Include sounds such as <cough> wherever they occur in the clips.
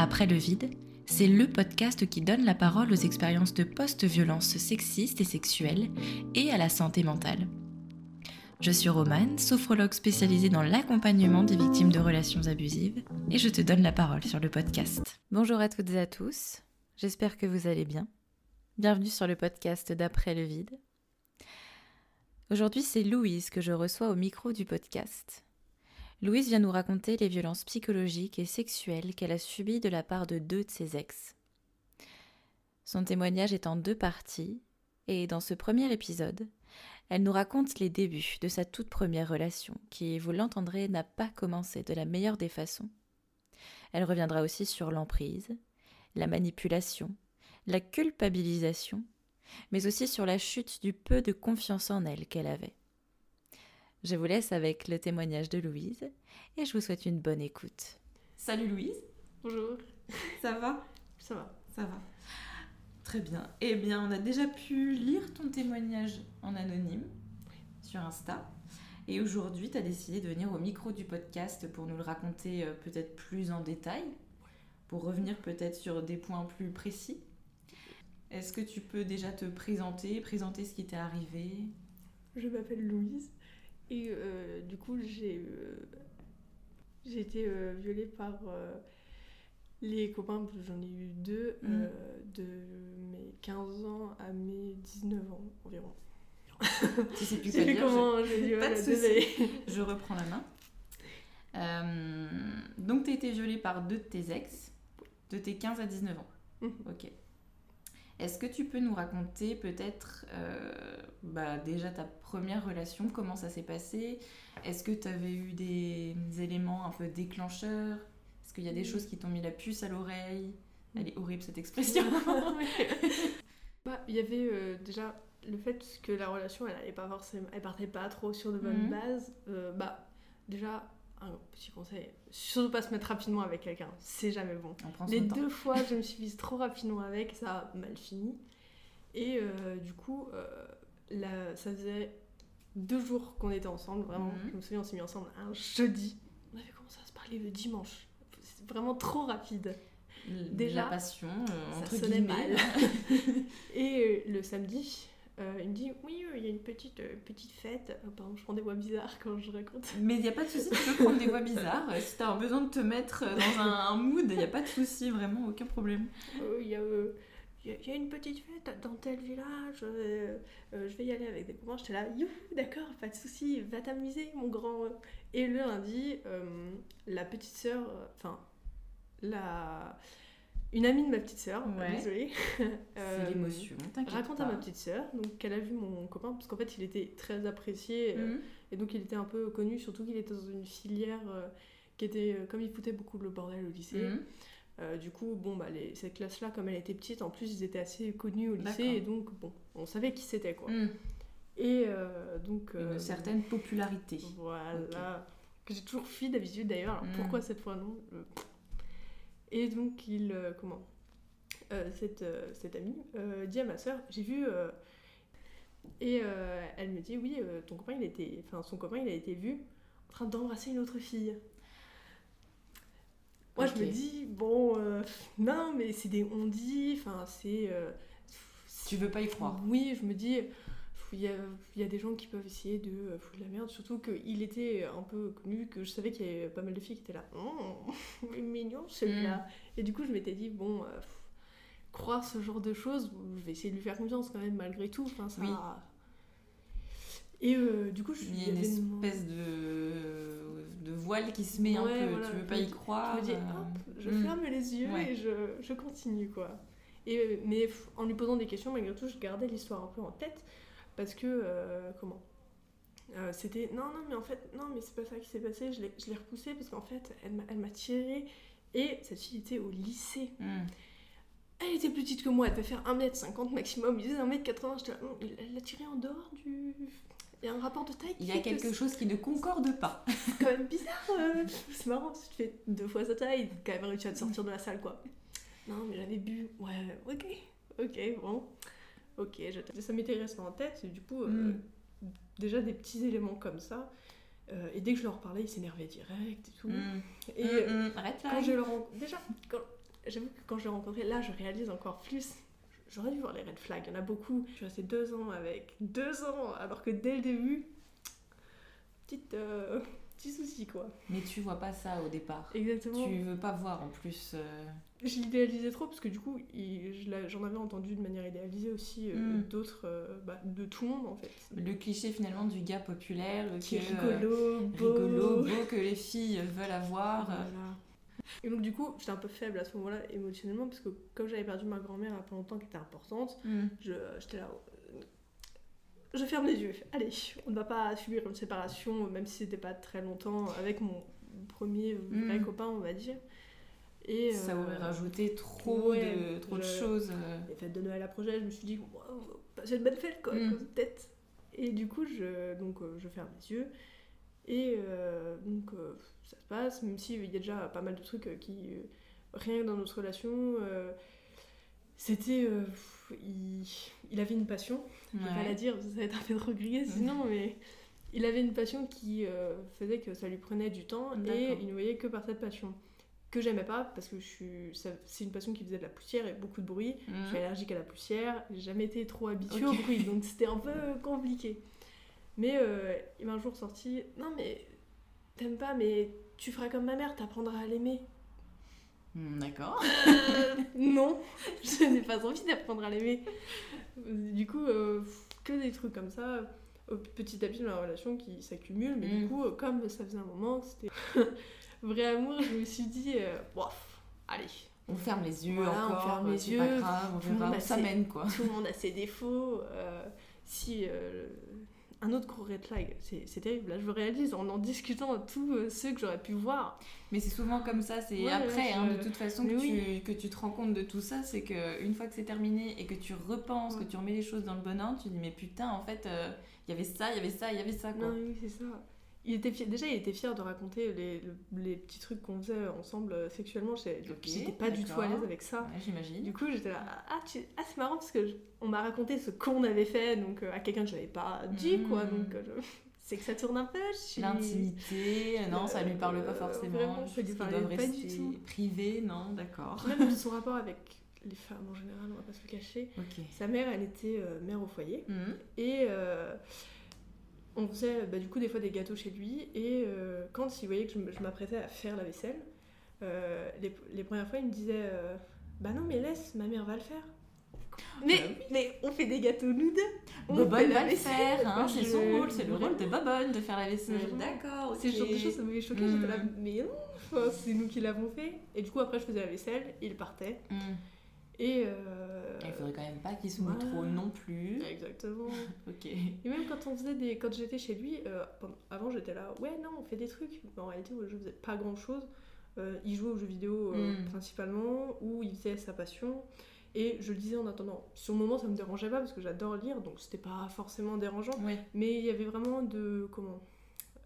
Après le vide, c'est le podcast qui donne la parole aux expériences de post-violence sexistes et sexuelles et à la santé mentale. Je suis Romane, sophrologue spécialisée dans l'accompagnement des victimes de relations abusives, et je te donne la parole sur le podcast. Bonjour à toutes et à tous, j'espère que vous allez bien. Bienvenue sur le podcast d'Après le vide. Aujourd'hui, c'est Louise que je reçois au micro du podcast. Louise vient nous raconter les violences psychologiques et sexuelles qu'elle a subies de la part de deux de ses ex. Son témoignage est en deux parties, et dans ce premier épisode, elle nous raconte les débuts de sa toute première relation, qui, vous l'entendrez, n'a pas commencé de la meilleure des façons. Elle reviendra aussi sur l'emprise, la manipulation, la culpabilisation, mais aussi sur la chute du peu de confiance en elle qu'elle avait. Je vous laisse avec le témoignage de Louise et je vous souhaite une bonne écoute. Salut Louise. Bonjour. Ça va? Ça va. Ça va. Très bien. Eh bien, on a déjà pu lire ton témoignage en anonyme sur Insta. Et aujourd'hui, tu as décidé de venir au micro du podcast pour nous le raconter euh, peut-être plus en détail, pour revenir peut-être sur des points plus précis. Est-ce que tu peux déjà te présenter, présenter ce qui t'est arrivé? Je m'appelle Louise et euh, du coup j'ai euh, été euh, violée par les copains, j'en ai eu deux, Mhm. de mes 15 ans à mes 19 ans environ. Tu sais plus <laughs> Je quoi sais plus dire, comment je Pas voilà, de souci. désolée. <laughs> je... reprends la main. Donc, tu as été violée par deux de tes ex, de tes 15 à 19 ans. Mhm. Ok. Est-ce que tu peux nous raconter peut-être euh, bah, déjà ta première relation, comment ça s'est passé? Est-ce que tu avais eu des éléments un peu déclencheurs? Est-ce qu'il y a des choses qui t'ont mis la puce à l'oreille? Elle est horrible cette expression. <laughs> <laughs> Bah, il y avait euh, déjà le fait que la relation elle pas forcément elle partait pas trop sur de bonnes Mhm. bases Euh, bah déjà un petit conseil surtout pas se mettre rapidement avec quelqu'un c'est jamais bon les temps. deux fois je me suis mise trop rapidement avec ça a mal fini et euh, du coup euh, ça faisait deux jours qu'on était ensemble vraiment Mhm. je me souviens on s'est mis ensemble un jeudi on avait commencé à se parler le dimanche c'est vraiment trop rapide déjà, la passion, euh, ça sonnait guillemets. mal. <laughs> Et le samedi, euh, il me dit Oui, euh, il y a une petite, euh, petite fête. Oh, pardon, je prends des voix bizarres quand je raconte. Mais il n'y a pas de souci, tu peux prendre des voix bizarres. Euh, Si tu as besoin de te mettre dans un, un mood, il n'y a pas de souci, vraiment, aucun problème. Euh, Il y, euh, y a- une petite fête dans tel village. euh, euh, je vais y aller avec des copains. J'étais là Youhou, d'accord, pas de souci, va t'amuser, mon grand. Et le lundi, euh, la petite sœur, euh, enfin, la. Une amie de ma petite sœur, Ouais. désolée. C'est <laughs> euh, l'émotion, t'inquiète raconte pas. à ma petite sœur donc qu'elle a vu mon copain parce qu'en fait il était très apprécié euh, Mhm. et donc il était un peu connu surtout qu'il était dans une filière euh, qui était euh, comme il foutait beaucoup le bordel au lycée Mhm. euh, du coup bon bah les, cette classe là comme elle était petite en plus ils étaient assez connus au lycée et donc bon on savait qui c'était quoi Mhm. et euh, donc euh, Une certaine popularité. voilà que j'ai toujours fui d'habitude d'ailleurs pourquoi cette fois non Euh, et donc il euh, comment Euh, cette, euh, cette amie dit à ma soeur j'ai vu et elle me dit oui ton copain il a été enfin son copain il a été vu en train d'embrasser une autre fille moi je me dis bon euh, non mais c'est des on dit enfin c'est euh, Tu veux pas y croire. oui, je me dis, il y y a des gens qui peuvent essayer de euh, foutre la merde, surtout qu'il était un peu connu, que je savais qu'il y avait pas mal de filles qui étaient là, oh, <laughs> mignon celui-là. Et du coup, je m'étais dit, bon, euh, pff, croire ce genre de choses, je vais essayer de lui faire confiance quand même, malgré tout. Enfin, ça... Oui. Et euh, du coup, je Il y a une espèce de, de voile qui se met un Ouais, peu. voilà, tu veux pas y croire. Je me dis, hop, je mm. ferme les yeux Ouais. et je, je continue, quoi. Et, mais en lui posant des questions, malgré tout, je gardais l'histoire un peu en tête. Parce que, euh, comment? Euh, C'était, non, non, mais en fait, non, mais c'est pas ça qui s'est passé. Je l'ai repoussée parce qu'en fait, elle m'a- elle m'a tiré. Et cette fille était au lycée. Mhm. Elle était plus petite que moi, elle devait faire 1m50 maximum. Il disait 1m80, j'étais là, Hum, elle l'a tiré en dehors du. Il y a un rapport de taille Il y a que quelque chose qui ne concorde pas. <laughs> c'est quand même bizarre. euh. C'est marrant, si tu fais deux fois sa taille, quand même réussi à te sortir de la salle, quoi. Non, mais j'avais bu. Ouais, ok, ok, bon. Ok, ça m'était resté en tête, et du coup, euh, Mm. déjà des petits éléments comme ça. euh, et dès que je leur parlais, ils s'énervaient direct et tout. Mhm. Et Mhm, euh. Arrête là. quand je leur déjà quand, j'avoue que quand je l'ai rencontré, là, je réalise encore plus. J'aurais dû voir les red flags, il y en a beaucoup. Je suis restée deux ans avec. Deux ans Alors que dès le début, petite, euh, petit souci quoi. Mais tu vois pas ça au départ. Exactement. Tu veux pas voir en plus. euh, Je l'idéalisais trop parce que du coup, j'en avais entendu de manière idéalisée aussi euh, Mm. d'autres, euh, bah, de tout le monde en fait. le cliché finalement du gars populaire Qui est euh, rigolo, beau. rigolo, beau que les filles veulent avoir. Voilà. Et donc du coup, j'étais un peu faible à ce moment-là émotionnellement parce que comme j'avais perdu ma grand-mère il y a pas longtemps qui était importante, Hmm. je j'étais là. Je ferme les yeux. Allez, on ne va pas subir une séparation, même si c'était pas très longtemps, avec mon premier vrai Mm. copain, on va dire. Et Ça euh, aurait rajouté trop, ouais, de, trop de je- choses. euh. les fêtes de Noël approchaient, je me suis dit, wow, passer une bonne fête, quoi, Mm. peut-être. Et du coup, je, donc, euh, je ferme les yeux. Et euh, donc, euh, ça se passe, même s'il y a déjà pas mal de trucs qui. rien que dans notre relation, c'était. euh, il, il avait une passion, je vais pas la dire, ça va être un peu trop grillé sinon, mais. Il avait une passion qui euh, faisait que ça lui prenait du temps et il ne voyait que par cette passion. Que j'aimais pas parce que je suis, c'est une passion qui faisait de la poussière et beaucoup de bruit. Je suis Hmm. allergique à la poussière, j'ai jamais été trop habituée au bruit, donc <laughs> c'était un peu compliqué. Mais euh, il m'a un jour sorti Non, mais t'aimes pas, mais tu feras comme ma mère, t'apprendras à l'aimer. Hmm, D'accord. Euh, <laughs> non, je n'ai pas envie d'apprendre à l'aimer. Du coup, euh, que des trucs comme ça, euh, petit à petit dans la relation qui s'accumulent, mais du Mm. coup, comme ça faisait un moment c'était <laughs> vrai amour, je me suis dit Bof, allez, On ferme les yeux Voilà, on encore, ferme les yeux, pas grave, on verra quoi. tout le monde a ses défauts. si un autre gros red flag, c'est terrible. Là, je le réalise en en discutant de tous euh, ceux que j'aurais pu voir. Mais c'est souvent comme ça, c'est Ouais, après, hein, de toute façon, que, oui. tu, que tu te rends compte de tout ça, c'est que une fois que c'est terminé et que tu repenses, Ouais. que tu remets les choses dans le bon ordre, tu dis mais putain, en fait, euh, il y avait ça, il y avait ça, il y avait ça quoi. Non, oui, c'est ça. Il était fier- Déjà, il était fier de raconter les, les petits trucs qu'on faisait ensemble euh, sexuellement. J'étais pas du tout à l'aise avec ça. Ouais, j'imagine. Du coup, j'étais là, ah, tu- ah, c'est marrant parce que je- on m'a raconté ce qu'on avait fait donc euh, à quelqu'un que je n'avais pas dit, quoi. Mm. Donc, euh, je- <laughs> c'est que ça tourne un peu. je suis- L'intimité, non, ça lui parle pas forcément. vraiment, ça lui doivent pas du tout. privées, non, d'accord. Même <laughs> son rapport avec les femmes en général, on va pas se le cacher. Sa mère, elle était mère au foyer. Mhm. Et on faisait bah, du coup des fois des gâteaux chez lui. Et euh, quand il voyait que je m'apprêtais à faire la vaisselle, euh, les, les premières fois, il me disait euh, Bah non, mais laisse, ma mère va le faire. Mais, Bah oui. mais on fait des gâteaux nous deux. On Bobonne va le vaisselle. faire, hein, c'est son rôle, c'est le rôle de Bobonne de faire la vaisselle. D'accord, C'est le genre de choses, ça m'avait choqué. Mm. J'étais là, mais non, enfin, c'est nous qui l'avons fait. Et du coup, après, je faisais la vaisselle, il partait. Mhm. Et. euh, Il faudrait quand même pas qu'il se mouille voilà. trop non plus. Exactement. <laughs> Ok. Et même quand on faisait des, quand j'étais chez lui, euh, avant j'étais là, ouais non, on fait des trucs. Mais en réalité, je faisais pas grand chose. il jouait aux jeux vidéo euh, Mm. principalement, ou il faisait sa passion. Et je le disais en attendant. Sur le moment, ça me dérangeait pas parce que j'adore lire, donc c'était pas forcément dérangeant. Ouais. Mais il y avait vraiment de comment,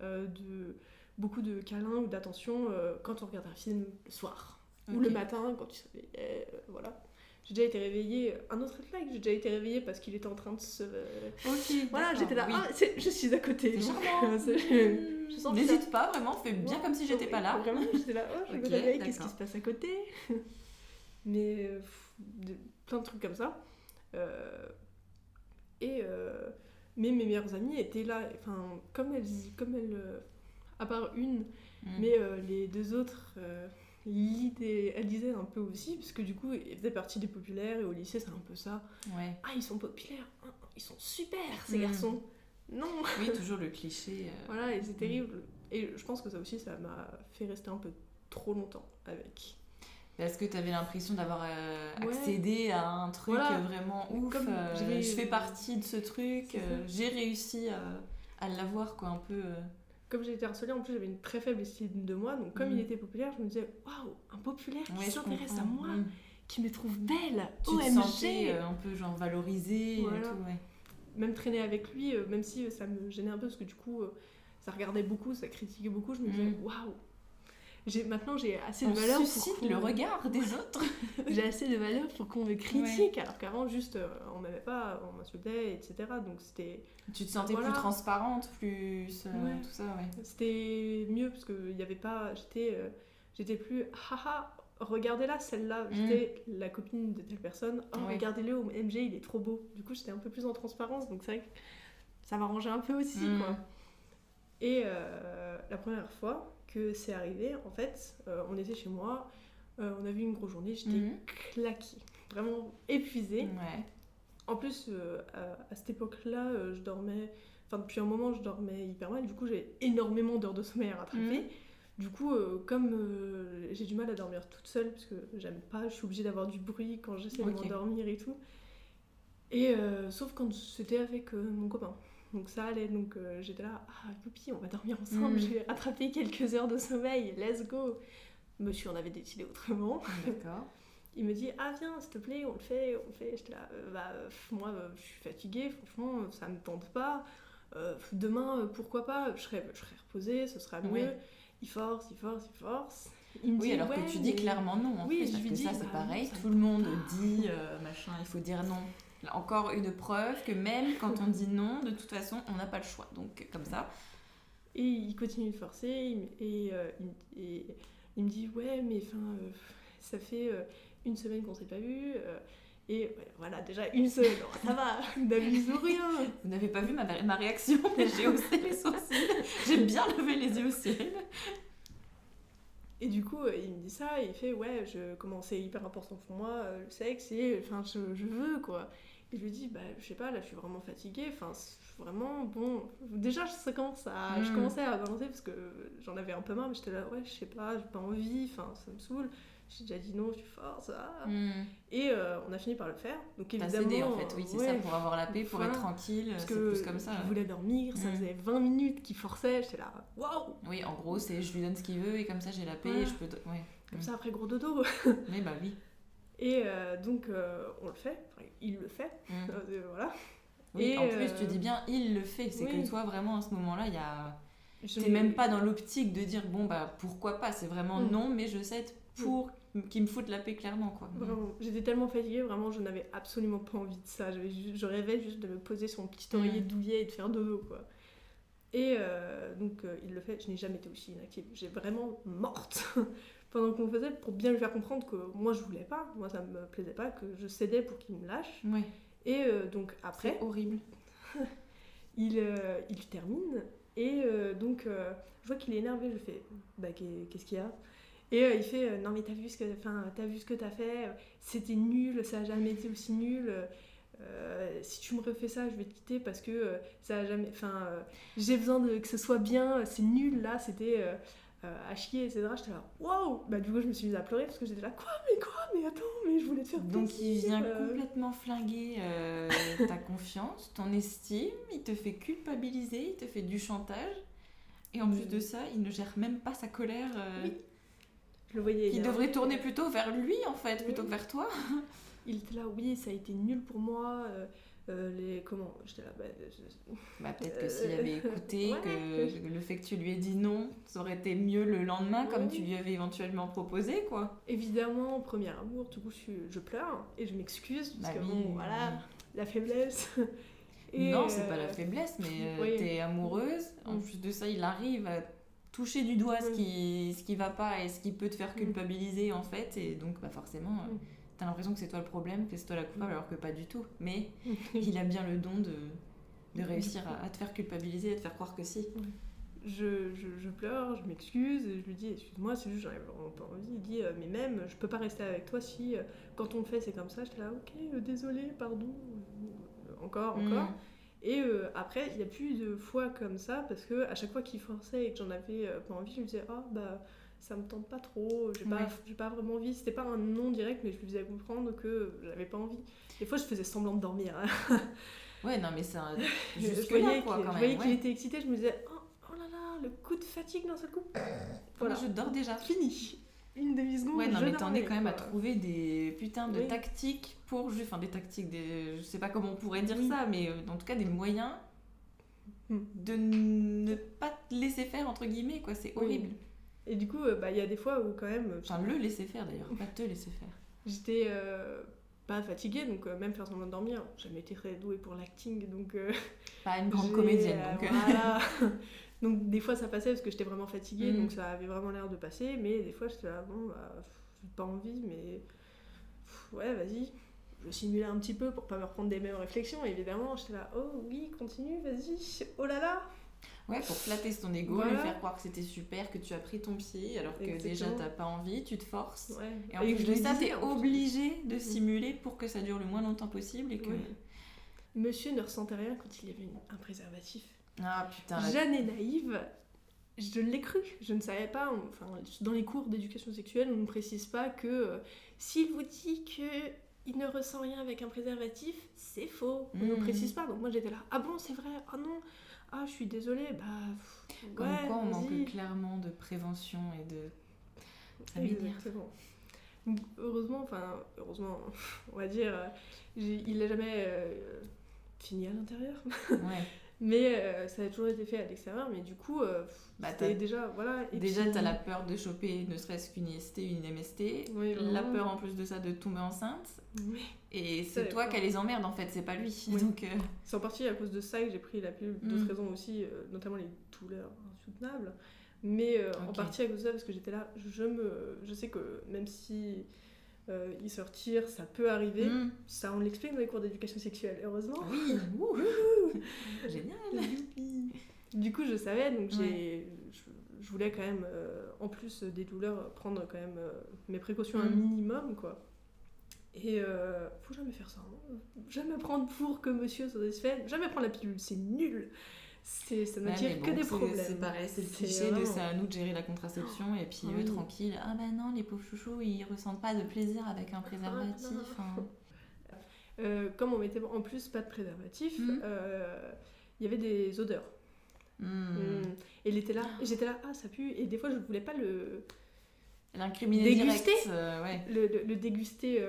euh, de beaucoup de câlins ou d'attention euh, quand on regardait un film le soir ou le matin quand il se réveillait. euh, voilà. J'ai déjà été réveillée. Un autre flag, j'ai déjà été réveillée parce qu'il était en train de se Ok. voilà, j'étais là, oui. ah, c'est- je suis à côté. Euh, sens N'hésite pas, vraiment, fais bien Ouais, comme si j'étais pas là. Vraiment, j'étais là, oh, je me Ok, réveille, qu'est-ce qui se passe à côté? <laughs> Mais euh, pff, de- plein de trucs comme ça. Euh, et euh, mais mes meilleures amies étaient là, enfin, comme elles, comme elles euh, à part une, Mhm. mais euh, les deux autres, lisaient un peu aussi, parce que du coup, elles faisaient partie des populaires, et au lycée, c'est un peu ça. Ouais. Ah, ils sont populaires, ah, ils sont super, ces Mm. garçons. Non Oui, toujours le cliché. euh, <laughs> Voilà, et c'est terrible. Et je pense que ça aussi, ça m'a fait rester un peu trop longtemps avec. Parce que tu avais l'impression d'avoir euh, Ouais. accédé à un truc Voilà. euh, vraiment ouf. Comme euh, je fais partie de ce truc. J'ai réussi à, à l'avoir, quoi, un peu. Comme j'ai été harcelée, en plus j'avais une très faible estime de moi, donc comme Mm. il était populaire, je me disais waouh, un populaire qui Ouais, s'intéresse à moi, Mm. qui me trouve belle, Tu te OMG sentais euh, un peu genre valorisée et Voilà. tout, ouais. Même traîner avec lui, euh, même si euh, ça me gênait un peu, parce que du coup, euh, ça regardait beaucoup, ça critiquait beaucoup, je me disais Mm. waouh j'ai Maintenant j'ai assez de valeur suscite pour le regard <laughs> des autres. <laughs> J'ai assez de valeur pour qu'on me critique, alors qu'avant, juste, euh, on m'aimait pas, on m'insultait, etc. Donc c'était tu te sentais Voilà. plus transparente, plus. euh, Ouais. Tout ça, ouais. C'était mieux parce que il y avait pas. J'étais, euh, j'étais plus haha. regardez-la, celle-là, j'étais la copine de telle personne, oh, Ouais. regardez-le, au MJ, il est trop beau. Du coup, j'étais un peu plus en transparence, donc c'est vrai que ça m'arrangeait un peu aussi, Mm. quoi. Et euh, la première fois que c'est arrivé, en fait, euh, on était chez moi, euh, on a vu une grosse journée, j'étais Mhm. claquée, vraiment épuisée. Ouais. En plus, euh, à, à cette époque-là, je dormais. Enfin, depuis un moment, je dormais hyper mal. Du coup, j'ai énormément d'heures de sommeil à rattraper. Mhm. Du coup, comme j'ai du mal à dormir toute seule, parce que j'aime pas, je suis obligée d'avoir du bruit quand j'essaie de m'endormir et tout. Et sauf quand c'était avec mon copain. Donc ça allait. Donc euh, j'étais là, ah, youpi, on va dormir ensemble. Mhm. Je vais rattraper quelques heures de sommeil. Let's go. Monsieur, on avait décidé autrement. D'accord. <laughs> Il me dit ah viens s'il te plaît on le fait on le fait j'étais là euh, bah moi euh, je suis fatiguée franchement ça me tente pas Euh, demain pourquoi pas je serai je serai reposée ce sera mieux Oui. il force il force il force il me Oui, dit alors ouais, que tu dis clairement non. En Oui, je parce lui que dis, ça, c'est bah, pareil. Tout le monde dit euh, machin, il faut dire non. Encore une preuve que même quand on dit non, de toute façon, on n'a pas le choix. Donc, comme ça. et il continue de forcer et, euh, il, et il me dit ouais mais enfin euh, ça fait euh, une semaine qu'on s'est pas vu euh, et voilà déjà une semaine ça va <laughs> n'abuse rien Vous n'avez pas vu ma, ma réaction, <laughs> mais j'ai haussé les sourcils. J'ai bien levé les yeux au ciel. Et du coup, euh, il me dit ça, et il fait Ouais, je, comment c'est hyper important pour moi, euh, le sexe, et enfin, je, je veux quoi. Et je lui dis Bah, je sais pas, là, je suis vraiment fatiguée, enfin, vraiment, bon. Déjà, ça commence à, je Mm. commençais à balancer parce que j'en avais un peu marre, mais j'étais là Ouais, je sais pas, j'ai pas envie, enfin, ça me saoule. J'ai déjà dit non, tu forces. ah. Et euh, on a fini par le faire. Donc évidemment. cédé en fait, oui, c'est ouais, ça, pour avoir la paix, pour être tranquille, Parce c'est que plus comme ça. je voulais dormir, ça Mm. faisait 20 minutes qu'il forçait, j'étais là, waouh! Oui, en gros, c'est je lui donne ce qu'il veut et comme ça j'ai la paix et je peux. Comme Mm. ça, après gros dodo. <laughs> Mais bah oui. Et euh, donc, euh, on le fait, Enfin, il le fait, Mm. <laughs> euh, voilà. Oui, Et, en plus, tu dis bien, il le fait. C'est oui. que toi, vraiment, à ce moment-là, il y a. Je T'es même pas dans l'optique de dire, bon, bah pourquoi pas. C'est vraiment Mm. non, mais je cède pour qu'il me foute la paix clairement, quoi. Vraiment, j'étais tellement fatiguée, vraiment, je n'avais absolument pas envie de ça. Je rêvais juste de me poser sur mon petit oreiller Mm. douillet et de faire dodo, quoi. Et euh, donc, euh, il le fait, je n'ai jamais été aussi inactive. J'ai vraiment morte <laughs> pendant qu'on faisait pour bien lui faire comprendre que moi, je voulais pas, moi, ça me plaisait pas, que je cédais pour qu'il me lâche. Ouais. Et euh, donc, après, C'est horrible. <laughs> il, il termine et donc je vois qu'il est énervé je fais bah qu'est- qu'est-ce qu'il y a? Et euh, il fait euh, non mais t'as vu ce que t'as vu ce que t'as fait euh, c'était nul ça a jamais été aussi nul euh, si tu me refais ça je vais te quitter parce que ça a jamais enfin j'ai besoin de que ce soit bien c'est nul là c'était à chier etc j'étais là waouh bah du coup je me suis mise à pleurer parce que j'étais là quoi mais quoi mais attends mais je voulais te faire Donc il vient complètement flinguer ta <laughs> confiance, ton estime, il te fait culpabiliser, il te fait du chantage. Et en plus de ça, il ne gère même pas sa colère Oui. Je le voyais qui devrait tourner plutôt vers lui en fait, plutôt que vers toi. <laughs> Il était là, oui, ça a été nul pour moi. euh, euh, les comment J'étais là, bah, je- Bah, peut-être que s'il avait <laughs> écouté, Ouais. que le fait que tu lui aies dit non, ça aurait été mieux le lendemain, comme tu lui avais éventuellement proposé, quoi. évidemment, premier amour, du coup, je, pleure et je m'excuse parce Bah que bon, voilà, la faiblesse. Et, non, c'est pas euh, la faiblesse, mais <laughs> euh, oui. t'es amoureuse. En Mm. plus de ça, il arrive à toucher du doigt ce Mm. qui, ce qui va pas et ce qui peut te faire Mm. culpabiliser, en fait. Et donc, bah, forcément, euh, Mm. t'as l'impression que c'est toi le problème, que c'est toi la coupable, alors que pas du tout. Mais <laughs> il a bien le don de, de réussir à, à te faire culpabiliser et à te faire croire que si. je, je, je pleure, je m'excuse, je lui dis excuse-moi, c'est juste j'en ai vraiment pas envie. Il dit euh, mais même je peux pas rester avec toi si euh, quand on le fait c'est comme ça. J'étais là ok, désolé, pardon, encore, encore. Mm. Et euh, après, il n'y a plus de fois comme ça parce que à chaque fois qu'il forçait et que j'en avais euh, pas envie, je lui disais ah bah ça me tente pas trop, j'ai pas, Ouais. pas vraiment envie. C'était pas un non direct, mais je lui faisais comprendre que j'avais pas envie. Des fois, je faisais semblant de dormir. hein. <laughs> Ouais, non, mais c'est un- <laughs> je voyais qu'il je voyais qu'il ouais. était excité, je me disais oh, oh là là, le coup de fatigue d'un seul coup. <laughs> Voilà, je dors déjà. fini. Une demi-seconde. Ouais, non, je mais t'en es quand même à trouver des putains de Oui. tactiques pour. ju- Enfin, des tactiques, des... je sais pas comment on pourrait dire Oui. ça, mais euh, en tout cas des moyens Hmm. de ne pas te laisser faire, entre guillemets, quoi. C'est Oui. horrible. Et du coup, euh, bah, il y a des fois où quand même. Enfin, le laisser faire d'ailleurs, pas te laisser faire. J'étais euh, pas fatiguée, donc même faire semblant de dormir. J'ai jamais été très douée pour l'acting, donc. <laughs> Pas une <laughs> grande comédienne, donc. voilà. <laughs> donc des fois ça passait parce que j'étais vraiment fatiguée, Mm. donc ça avait vraiment l'air de passer, mais des fois j'étais là, bon, bah, pas envie, mais ouais, vas-y. Je simulais un petit peu pour pas me reprendre des mêmes réflexions, évidemment. J'étais là, oh oui, continue, vas-y, oh là là. Ouais, pour flatter ton ego, lui faire croire que c'était super, que tu as pris ton pied, alors que déjà t'as pas envie, tu te forces. Et en plus de ça, t'es obligé de simuler pour que ça dure le moins longtemps possible et que. Monsieur ne ressentait rien quand il y avait un préservatif. Ah putain. Jeanne et naïve, je l'ai cru. Je ne savais pas. Enfin, dans les cours d'éducation sexuelle, on ne précise pas que euh, s'il vous dit que il ne ressent rien avec un préservatif, c'est faux. On ne mmh. précise pas. Donc moi j'étais là. Ah bon, c'est vrai? Ah non. Ah, je suis désolée. Bah. Comme quoi, on manque clairement de prévention et de. Exactement. heureusement, enfin, heureusement, <laughs> on va dire, euh, il n'a jamais euh, fini à l'intérieur. Ouais. <laughs> Mais euh, ça a toujours été fait à l'extérieur, mais du coup, euh, bah, déjà, voilà. déjà, tu as la peur de choper ne serait-ce qu'une IST, une MST, la peur en plus de ça de tomber enceinte. Et c'est toi qui les emmerdes en fait, c'est pas lui. Donc, euh, C'est en partie à cause de ça que j'ai pris la pilule, d'autres mm. raisons aussi, notamment les douleurs insoutenables. Mais en partie à cause de ça, parce que j'étais là, je, me... je sais que même si euh, y sortir, ça peut arriver. Mm. Ça, on l'explique dans les cours d'éducation sexuelle, heureusement. Oui, <laughs> génial. du coup, je savais, donc j'ai, je, voulais quand même, euh, en plus des douleurs, prendre quand même euh, mes précautions un mm. minimum, quoi. Et euh, faut jamais faire ça. Hein. Jamais prendre pour que monsieur soit fait. Jamais prendre la pilule, c'est nul ça ne tire que des problèmes. C'est pareil, c'est le cliché de c'est à nous de gérer la contraception et puis eux tranquilles. Ah ben non, les pauvres chouchous, ils ressentent pas de plaisir avec un préservatif. Hein. <laughs> Euh, comme on mettait en plus pas de préservatif, hmm. euh, il y avait des odeurs. Hmm. Hmm. Et il était là, j'étais là, ah ça pue. Et des fois je ne voulais pas le l'incriminer déguster, euh, ouais. le, le, déguster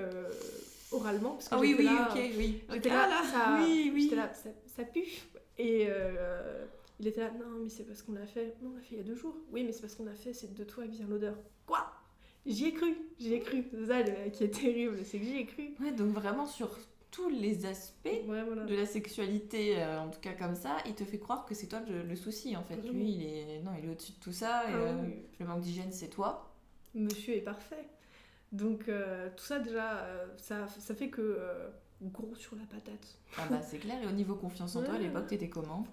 oralement parce que ah oui oui ok oui j'étais là, là, ça, oui oui là ça, ça pue et euh, il était là, non, mais c'est parce qu'on l'a fait. Non, on l'a fait il y a deux jours. Oui, mais c'est parce qu'on l'a fait, c'est de toi que vient l'odeur. Quoi? J'y ai cru, j'y ai cru. C'est ça qui est terrible, c'est que j'y ai cru. Ouais, donc vraiment sur tous les aspects de la sexualité, euh, en tout cas comme ça, il te fait croire que c'est toi le, souci en fait. Lui, il est, non, il est au-dessus de tout ça. Et, ah euh, Le manque d'hygiène, c'est toi. Monsieur est parfait. Donc tout ça déjà, ça, ça fait que gros sur la patate. Ah bah c'est clair, et au niveau confiance en toi, à l'époque, t'étais comment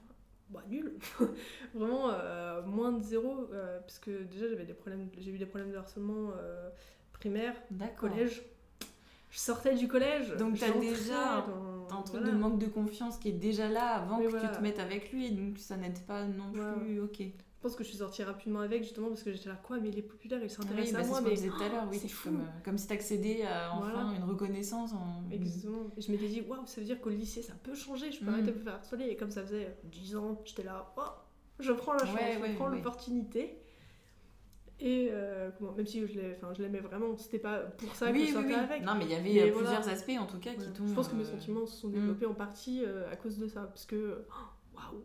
Bah nul <laughs> Vraiment, euh, moins de zéro, euh, parce que déjà j'avais des problèmes, j'ai eu des problèmes de harcèlement euh, primaire, collège. Je sortais du collège. Donc t'as déjà un, truc de manque de confiance qui est déjà là avant que tu te mettes avec lui, donc ça n'aide pas non plus, ok. Je pense que je suis sortie rapidement avec justement parce que j'étais là quoi mais il est populaire il s'intéresse oui, à bah, moi mais c'est tout à l'heure oui comme, euh, comme si t'accédais à enfin une reconnaissance en... exactement et je m'étais dit waouh ça veut dire qu'au lycée ça peut changer je peux mm. arrêter de me faire harceler et comme ça faisait 10 ans j'étais là oh, je prends la chance je prends l'opportunité et euh, même si je l'aimais vraiment, c'était pas pour ça que je sortais avec. Non, mais il y avait euh, plusieurs aspects en tout cas qui. Je pense que mes sentiments se sont mm. développés en partie à cause de ça. Parce que, oh,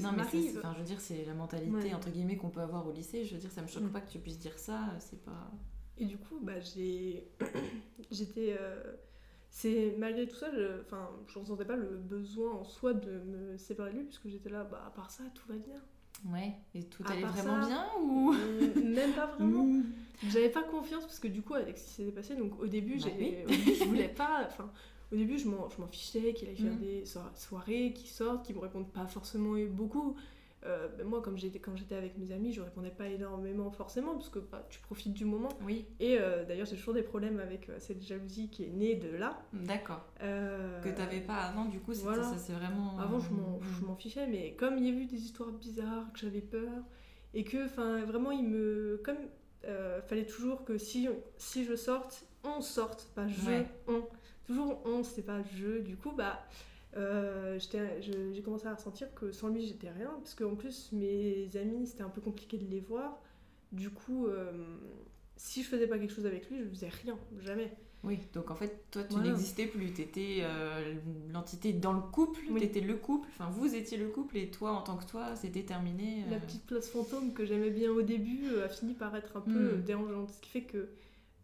non, mais enfin, je veux dire, c'est la mentalité entre guillemets qu'on peut avoir au lycée. Je veux dire, ça me choque mm. pas que tu puisses dire ça. C'est pas. Et du coup, bah, j'ai, <coughs> j'étais, euh, c'est malgré tout ça, je, enfin, je ressentais pas le besoin en soi de me séparer de lui, puisque j'étais là, bah, à part ça, tout va bien. Ouais. Et tout allait vraiment bien ou mm, Même pas vraiment. <laughs> Mm. J'avais pas confiance parce que du coup, avec ce qui s'était passé, donc au début, bah j'ai, je voulais pas, enfin au début, je m'en fichais qu'il aille faire mm. des soirées, qu'il sorte, qu'il me réponde pas forcément beaucoup. Euh, ben moi, comme j'étais quand j'étais avec mes amis, je répondais pas énormément forcément parce que bah, tu profites du moment. Oui. Et euh, d'ailleurs, j'ai toujours des problèmes avec euh, cette jalousie qui est née de là. D'accord. Que t'avais pas avant, du coup, voilà. ça c'est vraiment. Avant, je m'en fichais, mais comme il y a eu des histoires bizarres, que j'avais peur et que, enfin, vraiment, il me, comme fallait toujours que si si je sorte, on sorte, pas je, on toujours on, c'était pas je. Du coup, bah, euh, j'ai commencé à ressentir que sans lui, j'étais rien. Parce qu'en plus, mes amis, c'était un peu compliqué de les voir. Du coup, euh, si je faisais pas quelque chose avec lui, je faisais rien, jamais. Oui, donc en fait, toi, tu n'existais plus. Tu étais euh, l'entité dans le couple, tu étais le couple, enfin, vous étiez le couple, et toi, en tant que toi, c'était terminé. La petite place fantôme que j'aimais bien au début a fini par être un peu hmm. dérangeante. Ce qui fait que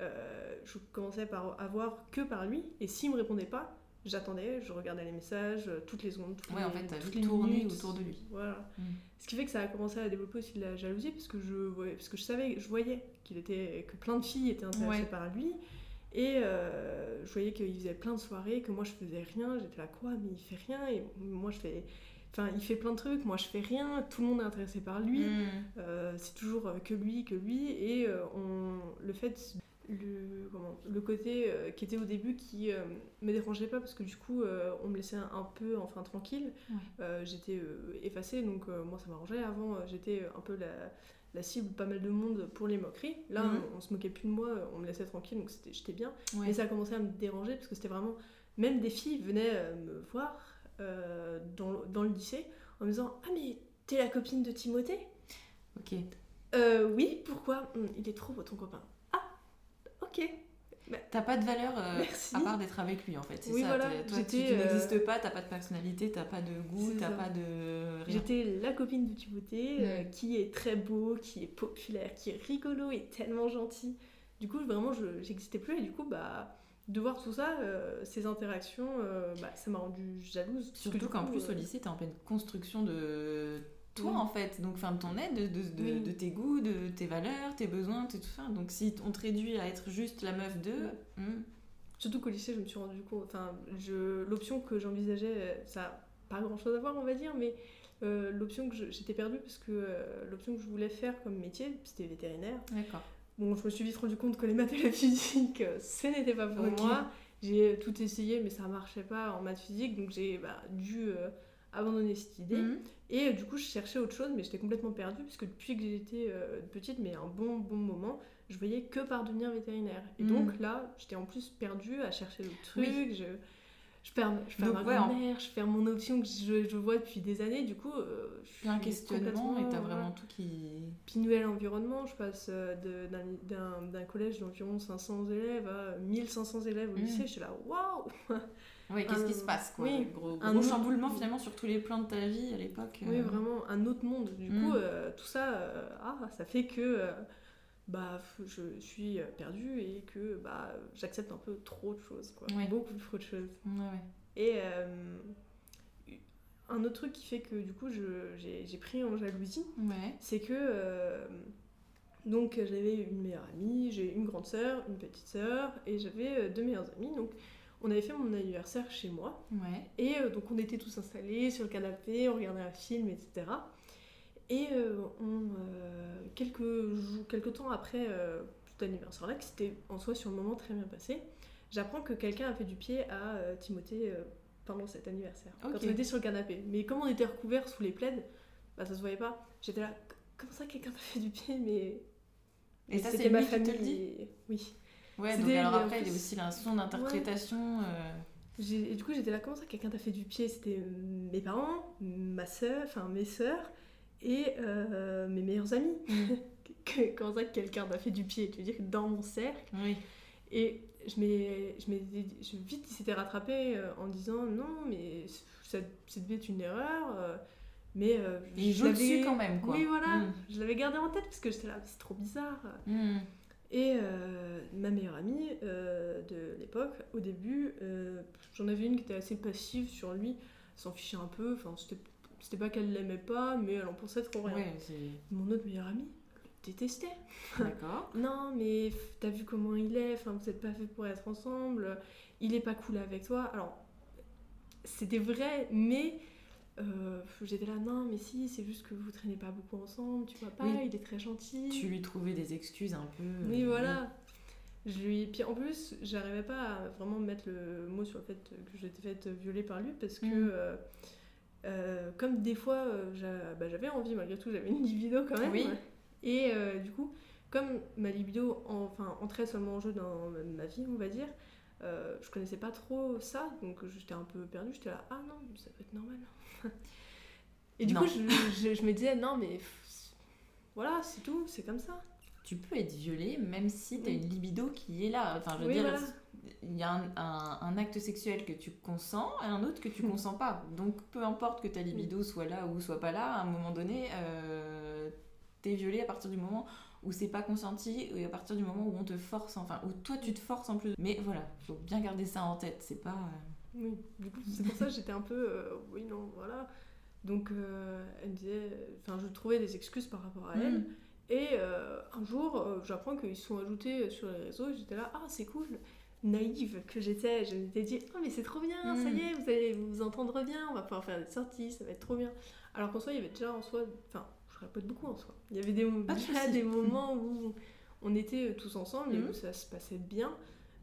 euh, je commençais par avoir que par lui, et s'il me répondait pas, j'attendais, je regardais les messages euh, toutes les secondes, toutes Ouais, les, en fait, toutes les minutes. autour de lui. Voilà. Mm. Ce qui fait que ça a commencé à développer aussi de la jalousie parce que je voyais, parce que je savais, je voyais qu'il était, que plein de filles étaient intéressées Ouais. par lui et euh, je voyais qu'il faisait plein de soirées, que moi je faisais rien. J'étais là quoi, mais il fait rien et moi je fais, enfin il fait plein de trucs, moi je fais rien. Tout le monde est intéressé par lui. Mm. Euh, c'est toujours que lui, que lui, et on, le fait, le, comment, le côté euh, qui était au début qui euh, me dérangeait pas parce que du coup euh, on me laissait un, un peu enfin tranquille. Euh, j'étais effacée donc moi ça m'arrangeait. Avant j'étais un peu la, la cible de pas mal de monde pour les moqueries. Là Mhm. on, on se moquait plus de moi, on me laissait tranquille donc j'étais bien. Ouais. Mais ça a commencé à me déranger parce que c'était vraiment. Même des filles venaient me voir dans, dans le lycée en me disant Ah, mais t'es la copine de Timothée? Ok. Oui, pourquoi? Hum, Il est trop beau ton copain. Ah, ok. T'as pas de valeur euh, à part d'être avec lui en fait. C'est Oui, ça. voilà, Toi, tu, euh, n'existes pas, t'as pas de personnalité, t'as pas de goût, t'as pas de. J'étais la copine de Timothée euh, Mm. qui est très beau, qui est populaire, qui est rigolo et tellement gentil. Du coup, vraiment, je j'existais plus et du coup, bah. De voir tout ça, euh, ces interactions, euh, bah, ça m'a rendue jalouse. Surtout qu'en plus euh, au lycée, t'es en pleine construction de toi Oui. en fait, donc enfin de ton aide, de, de, de- Oui. de tes goûts, de tes valeurs, tes besoins, tout ça. Donc si on te réduit à être juste la meuf de, hmm, Surtout qu'au lycée, je me suis rendu compte. Enfin, l'option que j'envisageais, euh, ça n'a pas grand chose à voir, on va dire, mais euh, l'option que j'étais perdue parce que euh, l'option que je voulais faire comme métier, c'était vétérinaire. d'accord. Bon, je me suis vite rendu compte que les maths et la physique, <laughs> ce n'était pas pour moi. J'ai tout essayé, mais ça marchait pas en maths physique, donc j'ai bah, dû euh, abandonner cette idée. Mhm. Et euh, du coup, je cherchais autre chose, mais j'étais complètement perdue, parce que depuis que j'étais euh, petite, mais un bon, bon moment, je voyais que par devenir vétérinaire. Et donc là, j'étais en plus perdue à chercher d'autres trucs. Oui. Je, je perds, je perds Donc, ma ouais, en- grand-mère, je perds mon option que je, je vois depuis des années. Du coup, euh, je Puis un suis questionnement et t'as vraiment tout qui. Puis nouvel environnement, je passe d'un- collège d'environ 500 élèves à 1500 élèves au Mm. lycée. Je suis là, waouh Ouais, qu'est-ce qui se passe quoi oui, Gros, un gros autre- chamboulement finalement sur tous les plans de ta vie à l'époque. Oui, euh, vraiment, un autre monde. Du Mm. coup, euh, tout ça, euh, ah, ça fait que euh, bah, je suis perdue et que bah, j'accepte un peu trop de choses. Quoi. Beaucoup trop de choses. Ouais, ouais. Et un autre truc qui fait que du coup, j'ai pris en jalousie, Ouais. c'est que donc j'avais une meilleure amie, j'ai une grande sœur, une petite sœur et j'avais deux meilleures amies. Donc on avait fait mon anniversaire chez moi Ouais. et euh, donc on était tous installés sur le canapé, on regardait un film, etc. Et euh, on, euh, quelques, jours, quelques temps après cet anniversaire-là, qui s'était en soi sur le moment très bien passé, j'apprends que quelqu'un a fait du pied à Timothée pendant cet anniversaire. Quand on était sur le canapé. Mais comme on était recouverts sous les plaids, bah, ça se voyait pas. J'étais là, comment ça quelqu'un t'a fait du pied Mais Et ça, c'était ma qui te famille. le dit et- Oui. Ouais, donc alors après, il y a aussi la son d'interprétation. euh, Et du coup, j'étais là, comment ça, quelqu'un t'a fait du pied C'était euh, mes parents, ma soeur, enfin mes sœurs et euh, mes meilleurs amis. <laughs> Que- comment ça, quelqu'un t'a fait du pied Tu veux dire que dans mon cercle Oui. Et je m'ai, je vite, il s'était rattrapé en disant non, mais ça, ça devait être une erreur. mais euh, il je joue l'avais- dessus quand même, quoi. Oui, voilà. Mm. Je l'avais gardé en tête parce que j'étais là, c'est trop bizarre. Mm. Et euh, ma meilleure amie euh, de l'époque, au début, euh, j'en avais une qui était assez passive sur lui, s'en fichait un peu, enfin c'était, pas qu'elle l'aimait pas, mais elle en pensait trop rien. Ouais. Mon autre meilleure amie le détestait. D'accord. <laughs> Non, mais t'as vu comment il est, enfin vous êtes pas fait pour être ensemble, il est pas cool avec toi. Alors, c'était vrai, mais euh, j'étais là, non, mais si, c'est juste que vous traînez pas beaucoup ensemble, tu vois pas, Oui. il est très gentil. Tu lui trouvais des excuses un peu. euh, Oui, voilà. Je lui... Puis en plus, j'arrivais pas à vraiment mettre le mot sur le fait que j'étais faite violer par lui parce que, Mm. euh, euh, comme des fois, euh, bah, j'avais envie malgré tout, j'avais une libido quand même. Oui. Et euh, du coup, comme ma libido en- enfin, entrait seulement en jeu dans ma vie, on va dire, euh, je connaissais pas trop ça, donc j'étais un peu perdue. J'étais là, ah non, ça peut être normal. <laughs> Et du Non. coup, je, je- je me disais, non, mais voilà, c'est tout, c'est comme ça. Tu peux être violée même si t'as Oui. une libido qui est là. Enfin, je veux Oui, dire, voilà. il y a un, un- un acte sexuel que tu consens et un autre que tu <laughs> consens pas. Donc, peu importe que ta libido soit là ou soit pas là, à un moment donné, euh, t'es violée à partir du moment où c'est pas consenti et à partir du moment où on te force, enfin, où toi tu te forces en plus. Mais voilà, faut bien garder ça en tête. C'est pas. euh, Oui, du coup, c'est pour ça que j'étais un peu. euh, oui, non, voilà. Donc, euh, elle me disait. Enfin, je trouvais des excuses par rapport à elle. Mm. Et euh, un jour, j'apprends qu'ils se sont ajoutés sur les réseaux. et J'étais là, ah, c'est cool. Naïve que j'étais, je m'étais dit, ah, mais c'est trop bien, ça Mm. y est, vous allez vous entendre bien, on va pouvoir faire des sorties, ça va être trop bien. Alors qu'en soi, il y avait déjà en soi. Enfin, je rapote beaucoup en soi. Il y avait des, de des moments où on était tous ensemble et Mhm. où ça se passait bien.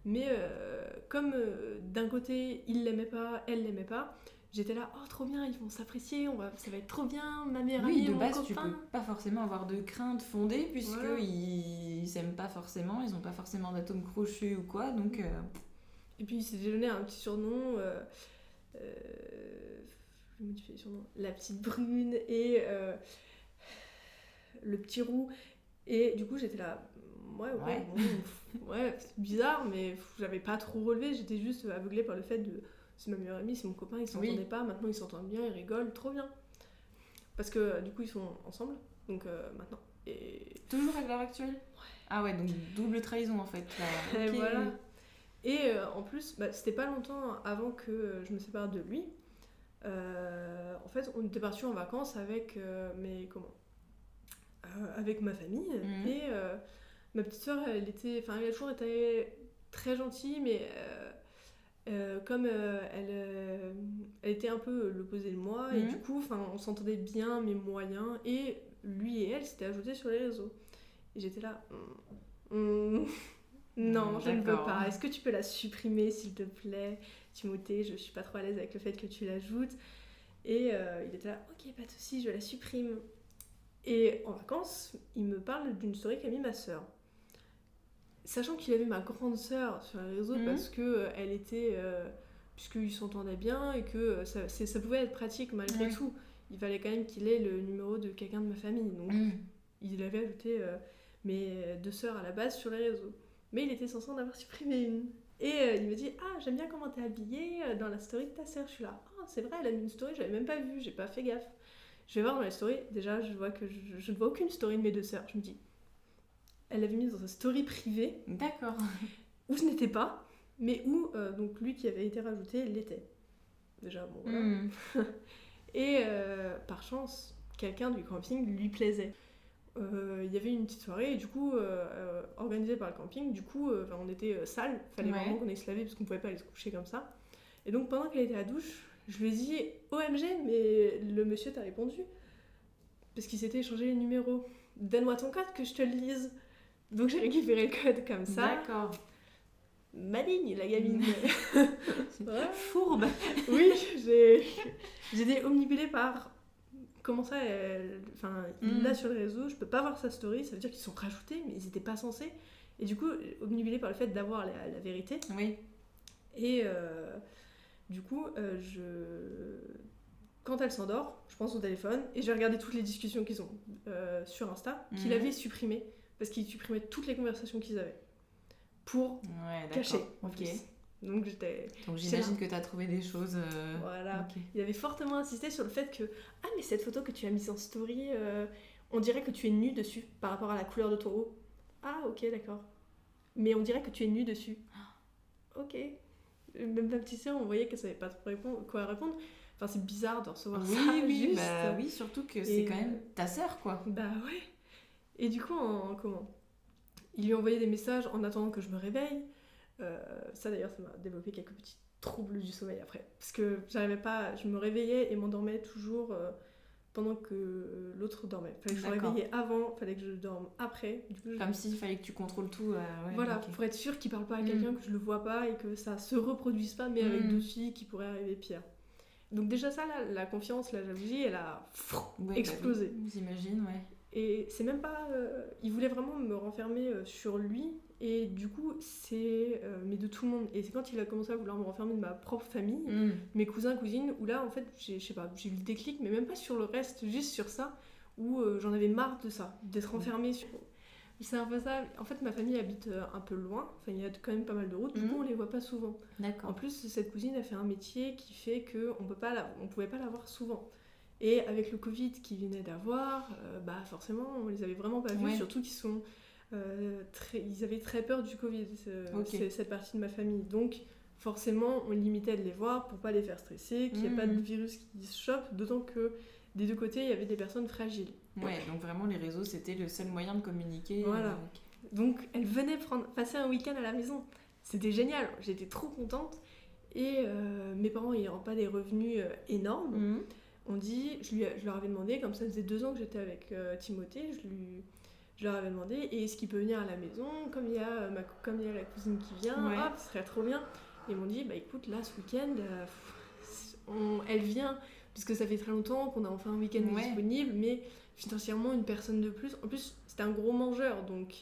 Mais euh, comme euh, d'un côté, il l'aimait pas, elle l'aimait pas, j'étais là, oh trop bien, ils vont s'apprécier, on va, ça va être trop bien, ma meilleure Oui, amie, de mon base, tu copain. peux pas forcément avoir de crainte fondée puisque Voilà. ils s'aiment pas forcément, ils ont pas forcément d'atomes crochus ou quoi, donc euh, Et puis il s'est donné un petit surnom, euh, euh, je surnom, la petite brune et euh, le petit roux. Et du coup j'étais là, ouais, ouais, Ouais. bon, ouais, c'est bizarre, mais j'avais pas trop relevé, j'étais juste aveuglée par le fait de c'est ma meilleure amie, c'est mon copain, ils s'entendaient Oui. pas, maintenant ils s'entendent bien, ils rigolent, trop bien. Parce que du coup ils sont ensemble, donc euh, maintenant. Et toujours à l'heure actuelle? Ah ouais, donc double trahison en fait. là. <laughs> Et voilà. Et euh, en plus, bah, c'était pas longtemps avant que je me sépare de lui. Euh, en fait, on était partis en vacances avec mes comment? Avec ma famille Mhm. et euh, ma petite soeur, elle était, enfin, elle a toujours été très gentille, mais euh, euh, comme euh, elle, euh, elle était un peu l'opposé de moi et Mhm. du coup, on s'entendait bien, mais moyen. Et lui et elle s'étaient ajoutés sur les réseaux. Et j'étais là. hmm, hmm, non, je ne veux D'accord. pas. Est-ce que tu peux la supprimer, s'il te plaît, Timothée? Je suis pas trop à l'aise avec le fait que tu l'ajoutes. Et euh, il était là, ok, pas de soucis, je la supprime. Et en vacances, il me parle d'une story qu'a mis ma sœur. Sachant qu'il avait ma grande sœur sur les réseaux Mhm. parce que euh, elle était. euh, puisqu'ils s'entendaient bien et que euh, ça, ça pouvait être pratique malgré tout. Il fallait quand même qu'il ait le numéro de quelqu'un de ma famille. Donc Mm. il avait ajouté euh, mes deux sœurs à la base sur les réseaux. Mais il était censé en avoir supprimé une. Et euh, il me dit Ah, j'aime bien comment t'es habillée dans la story de ta sœur. Je suis là Ah, c'est vrai, elle a mis une story, j'avais même pas vu, j'ai pas fait gaffe. Je vais voir dans la story, déjà, je vois que je, je ne vois aucune story de mes deux sœurs. Je me dis Elle l'avait mise dans sa story privée D'accord. où je n'étais pas, mais où euh, donc lui qui avait été rajouté l'était. Déjà, bon voilà. Mm. <laughs> Et euh, par chance, quelqu'un du camping lui plaisait. Euh, Il y avait une petite soirée, et du coup, organisée par le camping, du coup, on était sale, fallait Ouais. vraiment qu'on aille se laver parce qu'on pouvait pas aller se coucher comme ça. Et donc, pendant qu'elle était à la douche, je lui ai dit OMG, mais le monsieur t'a répondu Parce qu'il s'était échangé les numéros. Donne-moi ton code que je te le lise. Donc, j'ai récupéré le code comme ça. D'accord. Maligne, la gamine. <laughs> Voilà. Fourbe. Oui, été omnibulée par comment ça, elle- enfin, il Mm. l'a sur le réseau, je peux pas voir sa story, ça veut dire qu'ils sont rajoutés, mais ils étaient pas censés. Et du coup, omnibulée par le fait d'avoir la, la vérité. Oui. Et euh, du coup, euh, je... quand elle s'endort, je pense au téléphone et je vais regarder toutes les discussions qu'ils ont euh, sur Insta, qu'il Mhm. avait supprimées, parce qu'il supprimait toutes les conversations qu'ils avaient. Pour Ouais, cacher, en Ok. plus. Donc j'étais. Donc C'est j'imagine que tu as trouvé des choses. euh, Voilà. Il avait fortement insisté sur le fait que Ah, mais cette photo que tu as mise en story, on dirait que tu es nue dessus par rapport à la couleur de ton haut. Ah, ok, d'accord. Mais on dirait que tu es nue dessus. Ok. Même ma petite sœur, on voyait qu'elle savait pas trop répondre, quoi répondre. Enfin, c'est bizarre de recevoir Oui, ça. oui, juste. bah oui, surtout que c'est quand même ta sœur, quoi. Bah ouais. Et du coup, en, comment? Il lui envoyait des messages en attendant que je me réveille. Euh, ça d'ailleurs, ça m'a développé quelques petits troubles du sommeil après. Parce que j'arrivais pas, je me réveillais et m'endormais toujours euh, pendant que l'autre dormait. Fallait que je me réveillais avant, fallait que je dorme après. Du coup, je- Comme s'il fallait que tu contrôles tout. euh, ouais, voilà, pour être sûr qu'il parle pas à Mm. quelqu'un, que je le vois pas et que ça se reproduise pas, mais avec Mm. d'autres filles qui pourraient arriver pire. Donc déjà ça, là, la confiance, la jalousie, elle a Ouais, bah explosé. oui, J'imagine, ouais. Et c'est même pas. euh, il voulait vraiment me renfermer euh, sur lui. Et du coup, c'est. euh, mais de tout le monde. Et c'est quand il a commencé à vouloir me renfermer de ma propre famille, Mm. mes cousins, cousines, où là, en fait, j'ai, je sais pas, j'ai eu le déclic, mais même pas sur le reste, juste sur ça, où j'en avais marre de ça, d'être Mm. renfermée sur. C'est un peu ça. En fait, ma famille habite un peu loin. Enfin, il y a quand même pas mal de routes. Du coup, on les voit pas souvent. En D'accord. plus, cette cousine a fait un métier qui fait que on peut pas, la- on pouvait pas la voir souvent. Et avec le Covid qu'ils venaient d'avoir, euh, bah forcément, on les avait vraiment pas vus. Ouais. Surtout qu'ils sont euh, très, ils avaient très peur du Covid. ce- cette partie de ma famille. Donc forcément, on limitait de les voir pour pas les faire stresser, qu'il n'y ait pas de Mhm. virus qui se chope, d'autant que des deux côtés, il y avait des personnes fragiles. Ouais, donc vraiment les réseaux c'était le seul moyen de communiquer. Voilà. euh, ok. Donc, elle venait prendre, passer un week-end à la maison. C'était génial, j'étais trop contente. Et euh, mes parents n'ayant pas des revenus énormes, Mhm. On dit, je, lui, je leur avais demandé, comme ça faisait deux ans que j'étais avec euh, Timothée, je, lui, je leur avais demandé, et est-ce qu'il peut venir à la maison, comme il y a, euh, ma, comme il y a la cousine qui vient, Ouais. hop, ce serait trop bien. Et ils m'ont dit, bah écoute, là, ce week-end, euh, on- elle vient, puisque ça fait très longtemps qu'on a enfin un week-end Ouais. disponible, mais financièrement, une personne de plus. En plus, c'était un gros mangeur, donc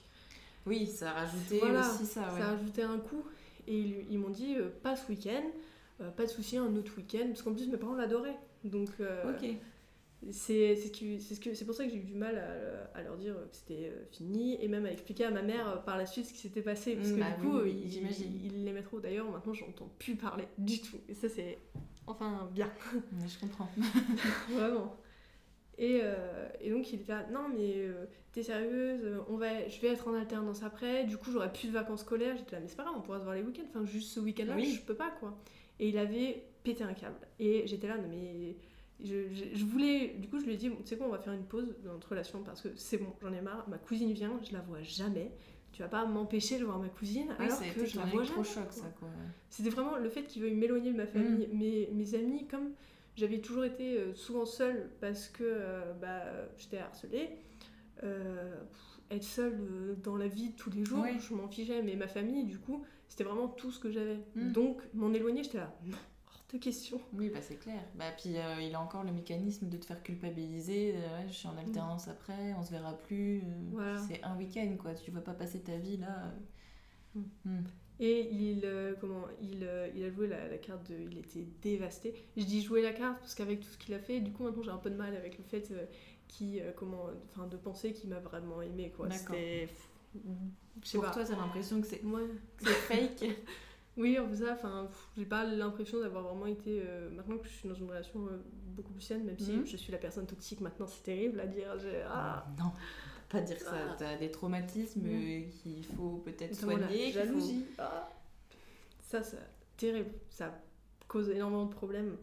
Oui, ça a rajouté Voilà, aussi ça. Ouais. ça a ajouté un coût. Et ils, ils m'ont dit, euh, pas ce week-end, euh, pas de souci, un autre week-end, parce qu'en plus, mes parents l'adoraient. Donc, euh, Ok. c'est ce pour ça que j'ai eu du mal à, à leur dire que c'était euh, fini et même à expliquer à ma mère euh, par la suite ce qui s'était passé. Parce Mm, que bah du coup oui, euh, oui, il, j'imagine. il l'aimait trop. D'ailleurs maintenant j'entends plus parler du tout. Et ça c'est enfin bien. <laughs> Mais je comprends. <laughs> vraiment. Et, euh, et donc il était là non mais euh, t'es sérieuse on va je vais être en alternance après. Du coup j'aurai plus de vacances scolaires. J'étais là mais c'est pas grave on pourra se voir les week-ends. Enfin juste ce week-end là Oui. je peux pas quoi. Et il avait pété un câble et j'étais là non mais je, je- je voulais, du coup, je lui ai dit, tu sais quoi, on va faire une pause dans notre relation parce que c'est bon, j'en ai marre. Ma cousine vient, je la vois jamais. Tu vas pas m'empêcher de voir ma cousine Oui, alors que je la vois jamais. électrochoc, quoi. ça quoi. C'était vraiment le fait qu'il veuille m'éloigner de ma famille. Mm. Mes, mes amis, comme j'avais toujours été euh, souvent seule parce que euh, bah, j'étais harcelée, euh, être seule dans la vie de tous les jours, je m'en fichais. Mais ma famille, du coup, c'était vraiment tout ce que j'avais. Mm. Donc, m'en éloigner, j'étais là, de question. Oui, bah c'est clair. Bah puis euh, il a encore le mécanisme de te faire culpabiliser. euh, ouais, je suis en alternance après, on se verra plus. euh, Voilà. C'est un week-end quoi. Tu vas pas passer ta vie là. euh. Mm. Et il, comment, il, il a joué la, la carte de. Il était dévasté. Je dis jouer la carte parce qu'avec tout ce qu'il a fait, du coup, maintenant j'ai un peu de mal avec le fait euh, comment, enfin, de penser qu'il m'a vraiment aimé. quoi. C'était. Pour pas. toi, t'as l'impression que c'est c'est fake? <laughs> oui, en ça, enfin, j'ai pas l'impression d'avoir vraiment été. euh, maintenant que je suis dans une relation euh, beaucoup plus saine, même si Mhm. je suis la personne toxique maintenant, c'est terrible à dire. j'ai- Ah, non, pas dire ça. Ah. T'as des traumatismes Mm. euh, qu'il faut peut-être la soigner. faut- jalousie. Ah. Ça, c'est terrible. Ça cause énormément de problèmes.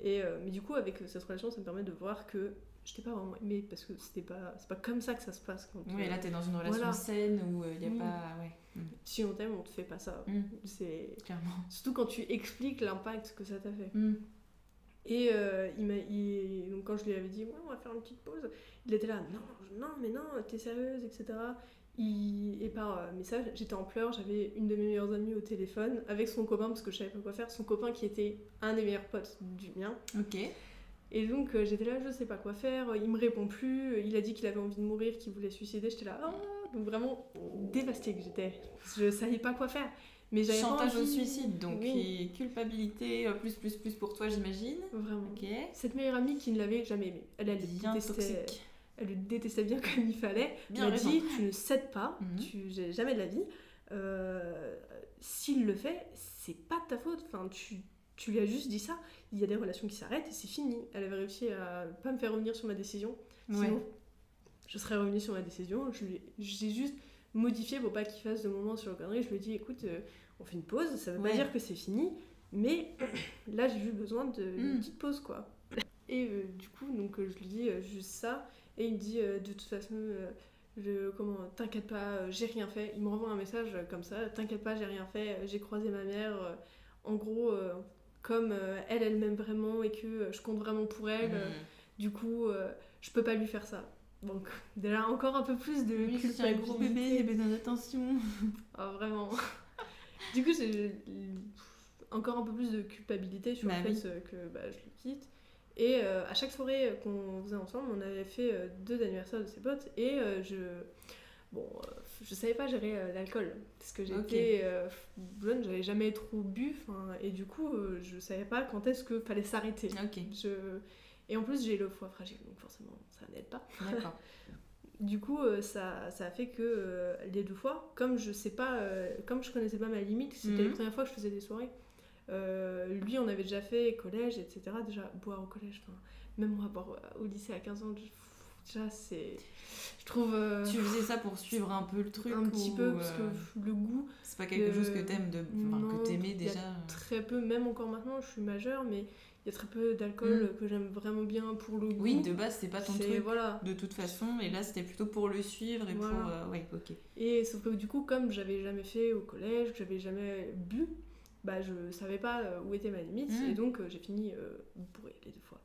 Et, euh, mais du coup, avec cette relation, ça me permet de voir que je t'ai pas vraiment aimé parce que c'était pas, c'est pas comme ça que ça se passe. Quand, Oui, euh, là t'es dans une relation Voilà. saine où il n'y a Oui. pas. Ouais, Mm. si on t'aime, on te fait pas ça. Mm. C'est clairement. surtout quand tu expliques l'impact que ça t'a fait. Mm. Et euh, il m'a, il- donc quand je lui avais dit, ouais, on va faire une petite pause, il était là, non, non, mais non, t'es sérieuse, etc. Il- et par euh, message, j'étais en pleurs, j'avais une de mes meilleures amies au téléphone avec son copain parce que je savais pas quoi faire, son copain qui était un des meilleurs potes du mien. Ok. Et donc euh, j'étais là, je sais pas quoi faire, il me répond plus, il a dit qu'il avait envie de mourir, qu'il voulait suicider, j'étais là, ah donc vraiment dévastée que j'étais. Je savais pas quoi faire. Mais j'avais Chantage au suicide, donc Oui, et culpabilité euh, plus plus plus pour toi, j'imagine. vraiment. Ok. Cette meilleure amie qui ne l'avait jamais aimé. Elle, elle, Bien détestait, toxique. elle le détestait bien <laughs> comme il fallait. Bien m'a raison. dit tu ne cèdes pas, Mhm. tu j'ai jamais de la vie. Euh, S'il le fait, c'est pas de ta faute. Enfin, tu, tu lui as juste dit ça. Il y a des relations qui s'arrêtent et c'est fini. Elle avait réussi à pas me faire revenir sur ma décision. Ouais. Sinon, je serais revenue sur ma décision. Je lui- J'ai juste modifié pour pas qu'il fasse de moments sur le connerie. Je lui ai dit écoute, euh, on fait une pause. Ça veut Ouais. pas dire que c'est fini, mais <clears throat> là j'ai eu besoin de- d'une Mm. petite pause quoi. Et euh, du coup, donc euh, je lui dis juste ça. Et il me dit de toute façon, je, comment, t'inquiète pas, j'ai rien fait. Il me renvoie un message comme ça, t'inquiète pas, j'ai rien fait, j'ai croisé ma mère. en gros, comme euh, elle, elle m'aime vraiment et que euh, je compte vraiment pour elle, euh, Mm. du coup, euh, je peux pas lui faire ça. Donc, <laughs> déjà, encore un peu plus de Oui, c'est un gros bébé, il a besoin d'attention. <laughs> Ah, vraiment. <laughs> du coup, j'ai encore un peu plus de culpabilité sur Bah le fait que bah, je le quitte. Et euh, à chaque soirée qu'on faisait ensemble, on avait fait euh, deux anniversaires de ses potes et euh, je. Bon, je savais pas gérer euh, l'alcool parce que j'étais euh, jeune, j'avais jamais trop bu, et du coup, euh, je savais pas quand est-ce que fallait s'arrêter. Je... Et en plus, j'ai le foie fragile, donc forcément, ça n'aide pas. <laughs> Du coup, euh, ça, ça a fait que euh, les deux fois, comme je sais pas, comme je connaissais pas ma limite, c'était Mhm. la première fois que je faisais des soirées. Lui, on avait déjà fait collège, etc. Déjà, boire au collège, même boire au lycée à 15 ans, je- déjà, c'est. Je trouve. euh, Tu <laughs> faisais ça pour suivre un peu le truc un petit ou, peu, parce euh, que le goût, c'est pas quelque chose que t'aimes de, enfin, non, que t'aimais il y a déjà. euh. très peu, même encore maintenant, je suis majeure, mais il y a très peu d'alcool Mm. que j'aime vraiment bien pour le goût. Oui, de base, c'est pas ton truc Voilà. de toute façon, et là, c'était plutôt pour le suivre et Voilà. pour. euh, ouais, ok. Et sauf que du coup, comme j'avais jamais fait au collège, que j'avais jamais bu, bah je savais pas euh, où était ma limite, Mm. et donc euh, j'ai fini euh, bourrée les deux fois.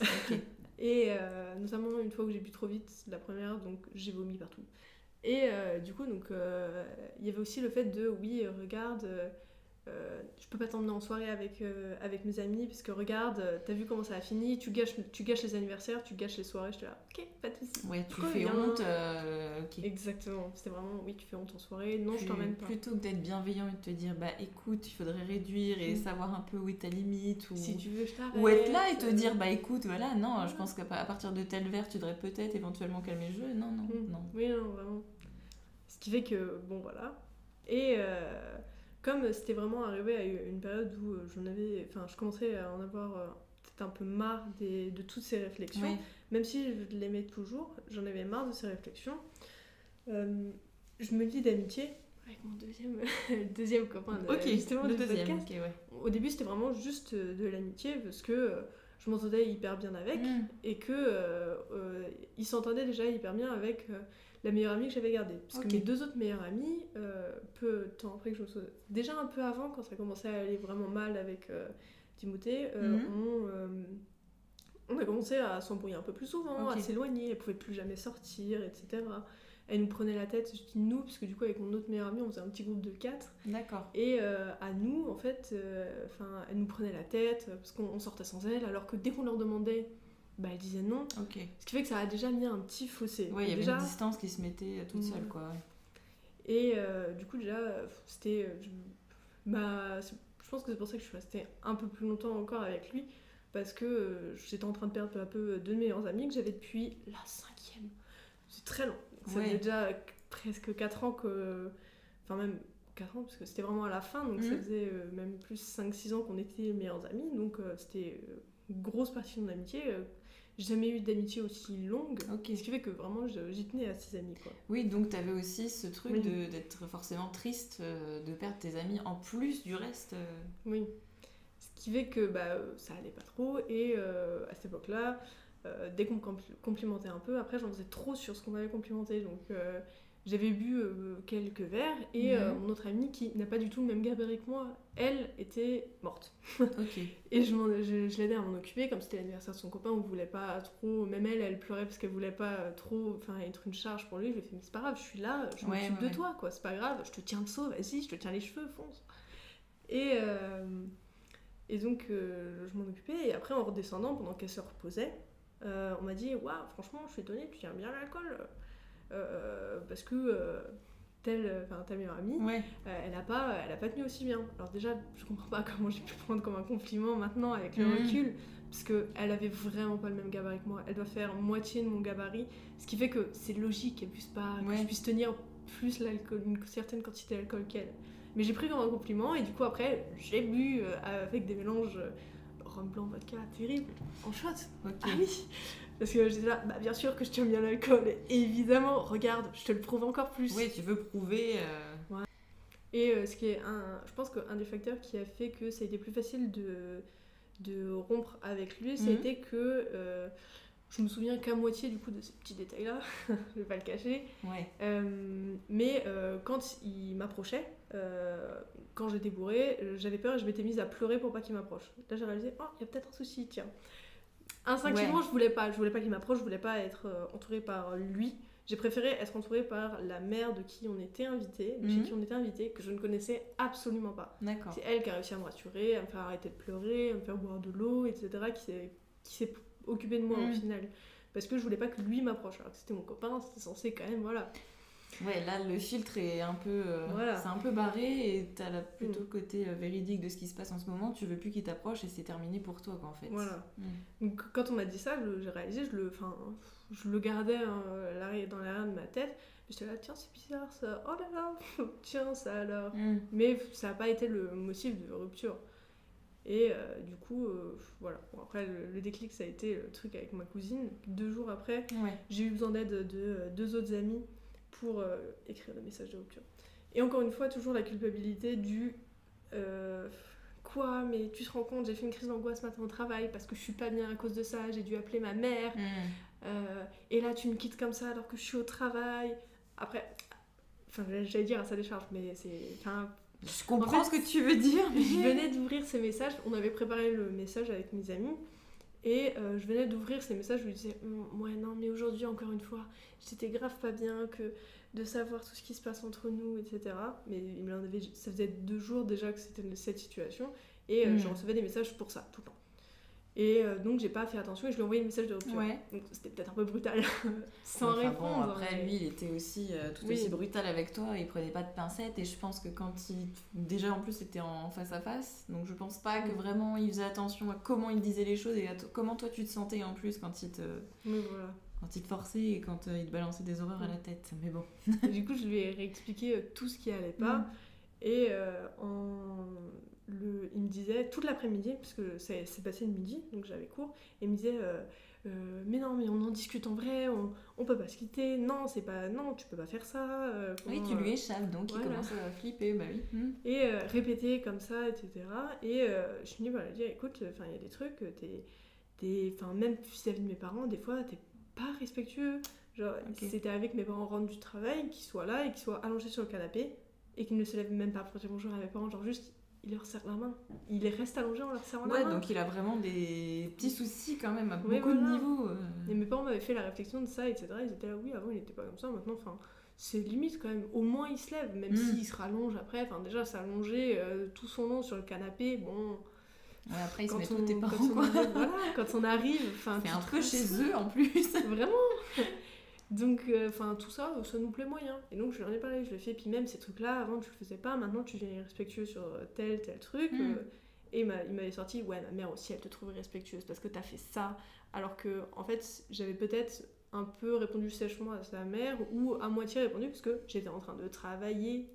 <laughs> Et euh, notamment une fois où j'ai bu trop vite, la première, donc j'ai vomi partout. Et euh, du coup, donc euh, il y avait aussi le fait de oui, regarde, euh, je peux pas t'emmener en soirée avec, euh, avec mes amis, parce que regarde, euh, t'as vu comment ça a fini, tu gâches, tu gâches les anniversaires, tu gâches les soirées. J'étais là, ok, pas de soucis. Ouais, tu fais bien. honte. euh, ok. Exactement, c'était vraiment oui, tu fais honte en soirée, non, je t'emmène pas. Plutôt que d'être bienveillant et de te dire, bah écoute, il faudrait réduire et Mm. savoir un peu où est ta limite. Ou... Si tu veux, je t'arrête. Ou être là et te dire, bah écoute, voilà, non, je Ouais. pense qu'à partir de tel verre, tu devrais peut-être éventuellement calmer le jeu. Non, non, Mm. non. Oui, non, vraiment. Ce qui fait que, bon, voilà. Et euh, comme c'était vraiment arrivé à une période où euh, j'en avais. Enfin, je commençais à en avoir euh, peut-être un peu marre des, de toutes ces réflexions. Même si je l'aimais toujours, j'en avais marre de ces réflexions. Euh, je me lie d'amitié avec mon deuxième, <laughs> deuxième copain de, Ok, justement le deuxième. podcast. ok, ouais. Au début, c'était vraiment juste de l'amitié parce que je m'entendais hyper bien avec Mm. et que euh, il s'entendait déjà hyper bien avec euh, la meilleure amie que j'avais gardée. Parce que mes deux autres meilleures amies, euh, peu de temps après que je me sois... Déjà un peu avant, quand ça commençait à aller vraiment mal avec euh, Timothée, euh, Mhm. on, on a commencé à s'embrouiller un peu plus souvent, à s'éloigner, elle pouvait plus jamais sortir, etc. Elle nous prenait la tête, je dis nous, parce que du coup avec mon autre meilleure amie, on faisait un petit groupe de quatre. D'accord. Et à nous, en fait, enfin, elle nous prenait la tête parce qu'on on sortait sans elle, alors que dès qu'on leur demandait, bah, elle disait non. Ce qui fait que ça a déjà mis un petit fossé. Ouais, il y avait déjà, une distance qui se mettait toute Mm. seule, quoi. Et euh, du coup, déjà, c'était. euh, je, c'est- je pense que c'est pour ça que je suis restée un peu plus longtemps encore avec lui, parce que euh, j'étais en train de perdre peu à peu deux de mes meilleurs amis que j'avais depuis la cinquième. C'est très long. Ça Ouais. faisait déjà presque 4 ans que. Enfin, même 4 ans, parce que c'était vraiment à la fin, donc ça Mhm. faisait même plus 5-6 ans qu'on était meilleurs amis, donc c'était une grosse partie de mon amitié. J'ai jamais eu d'amitié aussi longue, ce qui fait que vraiment j'y tenais à ces amis, quoi. Oui, donc tu avais aussi ce truc Oui. d'être forcément triste euh, de perdre tes amis en plus du reste. euh. Oui. Ce qui fait que bah, euh, ça allait pas trop. Et euh, à cette époque-là, dès qu'on me compl- complimentait un peu, après j'en faisais trop sur ce qu'on m'avait complimenté. Donc j'avais bu euh, quelques verres. Et euh, Mhm. mon autre amie, qui n'a pas du tout le même gabarit que moi, elle était morte. <laughs> Et je, je, je l'aidais à m'en occuper. Comme c'était l'anniversaire de son copain, on voulait pas trop. Même elle, elle pleurait parce qu'elle voulait pas trop être une charge pour lui. Je lui ai fait, mais c'est pas grave, je suis là, je m'occupe ouais, de ouais. toi, quoi. C'est pas grave, je te tiens le seau, vas-y, je te tiens les cheveux, fonce. Et, euh, et donc, je m'en occupais. Et après, en redescendant, pendant qu'elle se reposait, on m'a dit Waouh, franchement, je suis étonnée, tu tiens bien l'alcool. Euh, parce que euh, telle, enfin, ta meilleure amie, Ouais. euh, elle a pas, elle a pas tenu aussi bien. Alors déjà, je comprends pas <laughs> comment j'ai pu prendre comme un compliment maintenant avec le Mhm. recul, parce que elle avait vraiment pas le même gabarit que moi. Elle doit faire moitié de mon gabarit, ce qui fait que c'est logique qu'elle puisse pas, que Ouais. je puisse tenir plus l'alcool, une certaine quantité d'alcool qu'elle. Mais j'ai pris comme un compliment et du coup après j'ai bu euh, avec des mélanges euh, rhum blanc, vodka, terrible, en shot. Ok. Ah oui Parce que j'étais là, bah bien sûr que je tiens bien l'alcool, évidemment, regarde, je te le prouve encore plus. Oui, tu veux prouver. euh, Et euh, ce qui est un, je pense qu'un des facteurs qui a fait que ça a été plus facile de, de rompre avec lui, Mhm. été que euh, je me souviens qu'à moitié du coup de ces petits détails-là, <laughs> je vais pas le cacher. Ouais. Euh, mais quand il m'approchait, quand j'étais bourrée, j'avais peur et je m'étais mise à pleurer pour pas qu'il m'approche. Là j'ai réalisé, oh, il y a peut-être un souci, tiens. Instinctivement, Ouais. je voulais pas, je voulais pas qu'il m'approche, je voulais pas être euh, entourée par lui. J'ai préféré être entourée par la mère de qui on était invité, chez Mhm. qui on était invité, que je ne connaissais absolument pas. C'est elle qui a réussi à me rassurer, à me faire arrêter de pleurer, à me faire boire de l'eau, etc., qui s'est, qui s'est occupée de moi au Mhm. final. Parce que je voulais pas que lui m'approche, alors que c'était mon copain, c'était censé quand même, voilà. Ouais, là, le filtre est un peu. euh, Voilà. C'est un peu barré et t'as plutôt Mm. le côté euh, véridique de ce qui se passe en ce moment. Tu veux plus qu'il t'approche et c'est terminé pour toi, quoi, en fait. Voilà. Mm. Donc quand on m'a dit ça, j'ai réalisé, je le, enfin, je le gardais hein, dans l'arrière de ma tête. J'étais là, tiens, c'est bizarre ça. Oh là là, <laughs> tiens, ça alors. Mm. Mais ça n'a pas été le motif de rupture. Et euh, du coup, euh, voilà. Bon, après, le, le déclic, ça a été le truc avec ma cousine. Deux jours après, Ouais. j'ai eu besoin d'aide de, deux autres amis pour euh, écrire le message de rupture. Et encore une fois, toujours la culpabilité du euh, quoi Mais tu te rends compte, j'ai fait une crise d'angoisse ce matin au travail parce que je suis pas bien à cause de ça, j'ai dû appeler ma mère. Hmm. Euh, et là, tu me quittes comme ça alors que je suis au travail. Après, enfin, j'allais dire à sa décharge, mais c'est. Je comprends En fait, ce que tu veux dire. mais- je venais d'ouvrir ces messages, on avait préparé le message avec mes amis. Et euh, je venais d'ouvrir ces messages, je lui disais, Hum, ouais non mais aujourd'hui encore une fois, j'étais grave pas bien que de savoir tout ce qui se passe entre nous, etc. Mais il me l'en avait, ça faisait deux jours déjà que c'était cette situation, et euh, Mm. je recevais des messages pour ça, tout le temps. Et euh, donc j'ai pas fait attention et je lui ai envoyé le message de rupture. Ouais. Donc c'était peut-être un peu brutal, <laughs> sans Enfin, bon, répondre. après, mais- lui, il était aussi euh, tout Oui. aussi brutal avec toi. Il prenait pas de pincettes. Et je pense que quand il. Déjà, en plus, c'était en face à face. Donc, je pense pas que Mm. vraiment il faisait attention à comment il disait les choses et à t- comment toi tu te sentais en plus quand il te, Mais voilà. quand il te forçait et quand euh, il te balançait des horreurs à la tête. Mais bon. Du coup, je lui ai réexpliqué tout ce qui allait pas. Mm. Et euh, en... le... il me disait, toute l'après-midi, parce que c'est passé le midi, donc j'avais cours, et il me disait, euh, Euh, mais non, mais on en discute en vrai, on, on peut pas se quitter, non, c'est pas, non, tu peux pas faire ça. euh, Oui, tu lui échappes, donc voilà. il commence à flipper, bah oui. Hmm. Et répéter comme ça, etc. Et je finis par lui dire, écoute, il y a des trucs, t'es, t'es, même vis-à-vis de mes parents, des fois, t'es pas respectueux. Genre, Ok. c'était avec mes parents rentrent du travail, qu'ils soient là et qu'ils soient allongés sur le canapé et qu'ils ne se lèvent même pas pour dire bonjour à mes parents, genre juste, il leur serre la main. Il reste allongés en leur serrant Ouais, la main. donc il a vraiment des petits soucis quand même à beaucoup de niveaux. euh. Et mes parents m'avaient fait la réflexion de ça, etc. Ils étaient là, oui, avant il était pas comme ça, maintenant, enfin, c'est limite quand même. Au moins il se lève, même Mm. s'il se rallonge après. Enfin, déjà, s'allonger euh, tout son long sur le canapé, bon. Ouais, après, ils se quand mettent on, tes quand parents, on quoi. arrive, voilà, quand on arrive, enfin, C'est un peu chez eux en plus. Vraiment Donc, euh, enfin, tout ça, ça nous plaît moyen. Et donc, je lui en ai parlé, je ai fait, puis même ces trucs-là, avant tu le faisais pas, maintenant tu deviens respectueux sur euh, tel, tel truc. Mm. euh, et il m'a- il m'avait sorti, ouais, ma mère aussi, elle te trouve respectueuse parce que t'as fait ça. Alors que, en fait, j'avais peut-être un peu répondu sèchement à sa mère ou à moitié répondu parce que j'étais en train de travailler.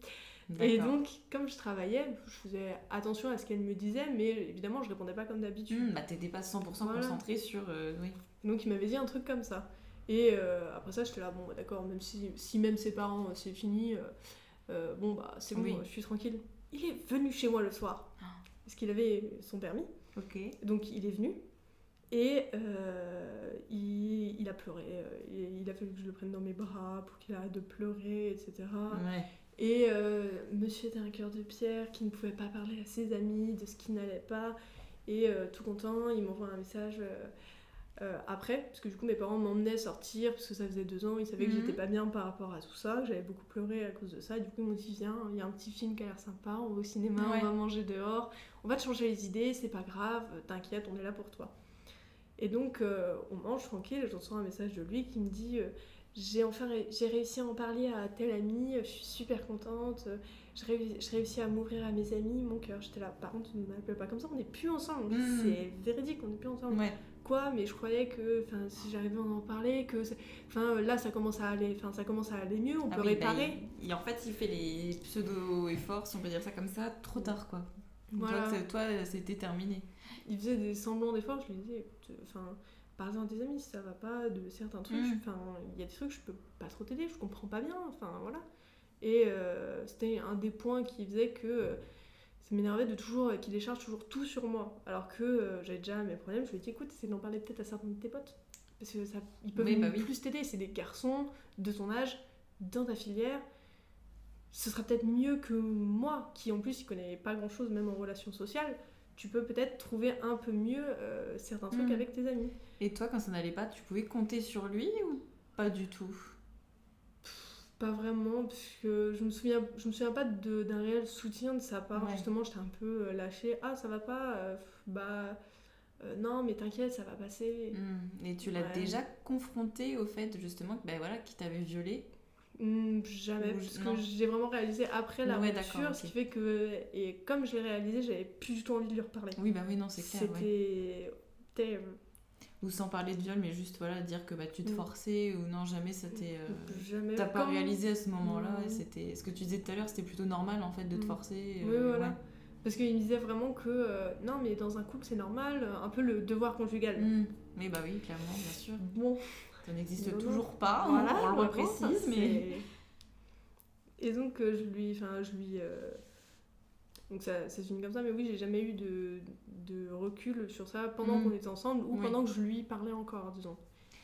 Et donc, comme je travaillais, je faisais attention à ce qu'elle me disait, mais évidemment, je répondais pas comme d'habitude. Hmm, bah t'étais pas 100% Voilà. concentré sur... euh, oui. Donc il m'avait dit un truc comme ça. Et euh, après ça, j'étais là, bon, bah, d'accord, même si, si même ses parents, c'est fini, euh, euh, bon, bah c'est bon, Oui. je suis tranquille. Il est venu chez moi le soir, Ah. parce qu'il avait son permis. Ok. Donc il est venu. Et euh, il, il a pleuré. Il, il a fallu que je le prenne dans mes bras pour qu'il arrête de pleurer, etc. Ouais. Et monsieur était un cœur de pierre qui ne pouvait pas parler à ses amis de ce qui n'allait pas. Et tout content, il m'envoie un message euh, euh, après, parce que du coup mes parents m'emmenaient sortir, parce que ça faisait deux ans, ils savaient que Mhm. j'étais pas bien par rapport à tout ça, j'avais beaucoup pleuré à cause de ça. Et du coup ils m'ont dit viens, il y a un petit film qui a l'air sympa, on va au cinéma, Ouais. on va manger dehors, on va te changer les idées, c'est pas grave, t'inquiète, on est là pour toi. Et donc euh, on mange tranquille, et je reçois un message de lui qui me dit euh, j'ai enfin ré- j'ai réussi à en parler à tel ami, je suis super contente, euh, je réussis, je réussis à m'ouvrir à mes amis, mon cœur. J'étais là, par contre, ne m'appelle pas comme ça, on n'est plus ensemble. Mm. C'est véridique, on n'est plus ensemble. Ouais. Quoi, mais je croyais que si j'arrivais à en parler, que là ça commence à aller, ça commence à aller mieux, on Ah peut oui, bah, réparer. il- il- en fait, il fait les pseudo-efforts, si on peut dire ça comme ça, trop tard, quoi. Voilà. Toi, c'était terminé. Il faisait des semblants d'efforts, je lui disais, euh, enfin, par exemple, tes amis, si ça va pas, de certains trucs, Mm. il y a des trucs, je peux pas trop t'aider, je comprends pas bien, enfin, voilà. Et euh, c'était un des points qui faisait que euh, ça m'énervait de toujours, euh, qu'il décharge toujours tout sur moi. Alors que euh, j'avais déjà mes problèmes, je lui ai dit, écoute, essaie d'en parler peut-être à certains de tes potes. Parce que ça, ils peuvent bah oui. plus t'aider, c'est des garçons de ton âge, dans ta filière. Ce sera peut-être mieux que moi, qui en plus, il connaît pas grand-chose, même en relation sociale tu peux peut-être trouver un peu mieux euh, certains trucs Mm. avec tes amis. Et toi, quand ça n'allait pas, tu pouvais compter sur lui ou pas du tout? Pas vraiment, parce que je me souviens, je me souviens pas de- d'un réel soutien de sa part. Ouais. Justement, j'étais un peu euh, lâchée. Ah, ça va pas euh, Bah, euh, non, mais t'inquiète, ça va passer. Hmm. Et tu l'as Ouais. déjà confronté au fait, justement, que, ben voilà, qu'il t'avait violé Hmm, jamais, Ou- parce non. que j'ai vraiment réalisé après la Ouais, rupture, ce qui fait que. Et comme je l'ai réalisé, j'avais plus du tout envie de lui reparler. Oui, bah oui, non, c'est clair. ouais. C'était terrible. Ou sans parler de viol, mais juste voilà, dire que bah, tu te Mm. forçais ou non, jamais ça t'est. euh. T'as pas réalisé à ce moment-là, et c'était ce que tu disais tout à l'heure, c'était plutôt normal en fait de te Mm. forcer. Oui, euh, voilà. ouais. Parce qu'il me disait vraiment que euh, non, mais dans un couple c'est normal, euh, un peu le devoir conjugal. Mm. Mais bah oui, clairement, bien sûr. Bon, Ça n'existe toujours pas, on- voilà, on, le vraiment, reprécise, mais. Et donc euh, je lui, enfin je lui, Donc ça, ça se finit comme ça, mais oui, j'ai jamais eu de, de recul sur ça pendant Mm. qu'on était ensemble ou Oui. pendant que je lui parlais encore, disons.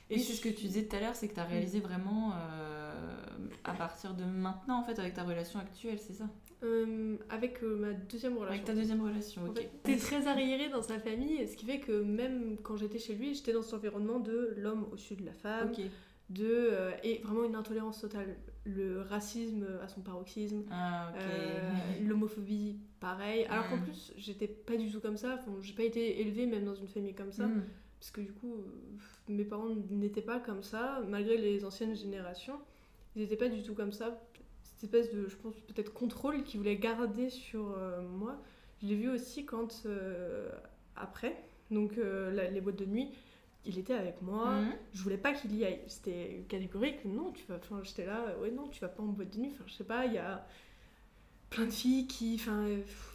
Et c'est ce que tu disais tout à l'heure, c'est que tu as réalisé vraiment euh, à partir de maintenant, en fait, avec ta relation actuelle, c'est ça? Euh, avec euh, ma deuxième relation. Avec ta deuxième relation, ok. t'es très arriéré dans sa famille, ce qui fait que même quand j'étais chez lui, j'étais dans cet environnement de l'homme au-dessus de la femme, de et vraiment une intolérance totale, le racisme à son paroxysme, Ah, euh, l'homophobie pareil. Alors qu'en plus, j'étais pas du tout comme ça. Enfin, j'ai pas été élevée même dans une famille comme ça, Mm. parce que du coup, euh, mes parents n'étaient pas comme ça, malgré les anciennes générations, ils n'étaient pas du tout comme ça. Cette espèce de, je pense peut-être contrôle qu'ils voulaient garder sur euh, moi. Je l'ai vu aussi quand euh, après, donc la- les boîtes de nuit. Il était avec moi, Mm. je voulais pas qu'il y aille. C'était catégorique, non, tu vas. Enfin, j'étais là, ouais, non, tu vas pas en boîte de nuit. Enfin, je sais pas, il y a plein de filles qui. Enfin,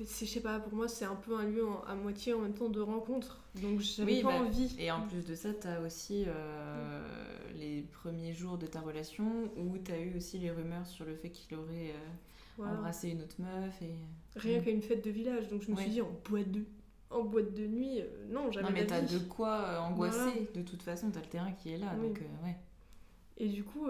je sais pas, pour moi, c'est un peu un lieu en- à moitié en même temps de rencontre. Donc, j'avais Oui, pas bah, envie. Et en plus de ça, tu as aussi euh, les premiers jours de ta relation où tu as eu aussi les rumeurs sur le fait qu'il aurait euh, Voilà. embrassé une autre meuf. Et... Rien Mm. qu'à une fête de village. Donc, je me Ouais. suis dit, en boîte de, en boîte de nuit, euh, non, jamais Non, mais t'as de quoi euh, angoisser. Voilà. De toute façon, t'as le terrain qui est là. Oui. Donc, euh, ouais. Et du coup,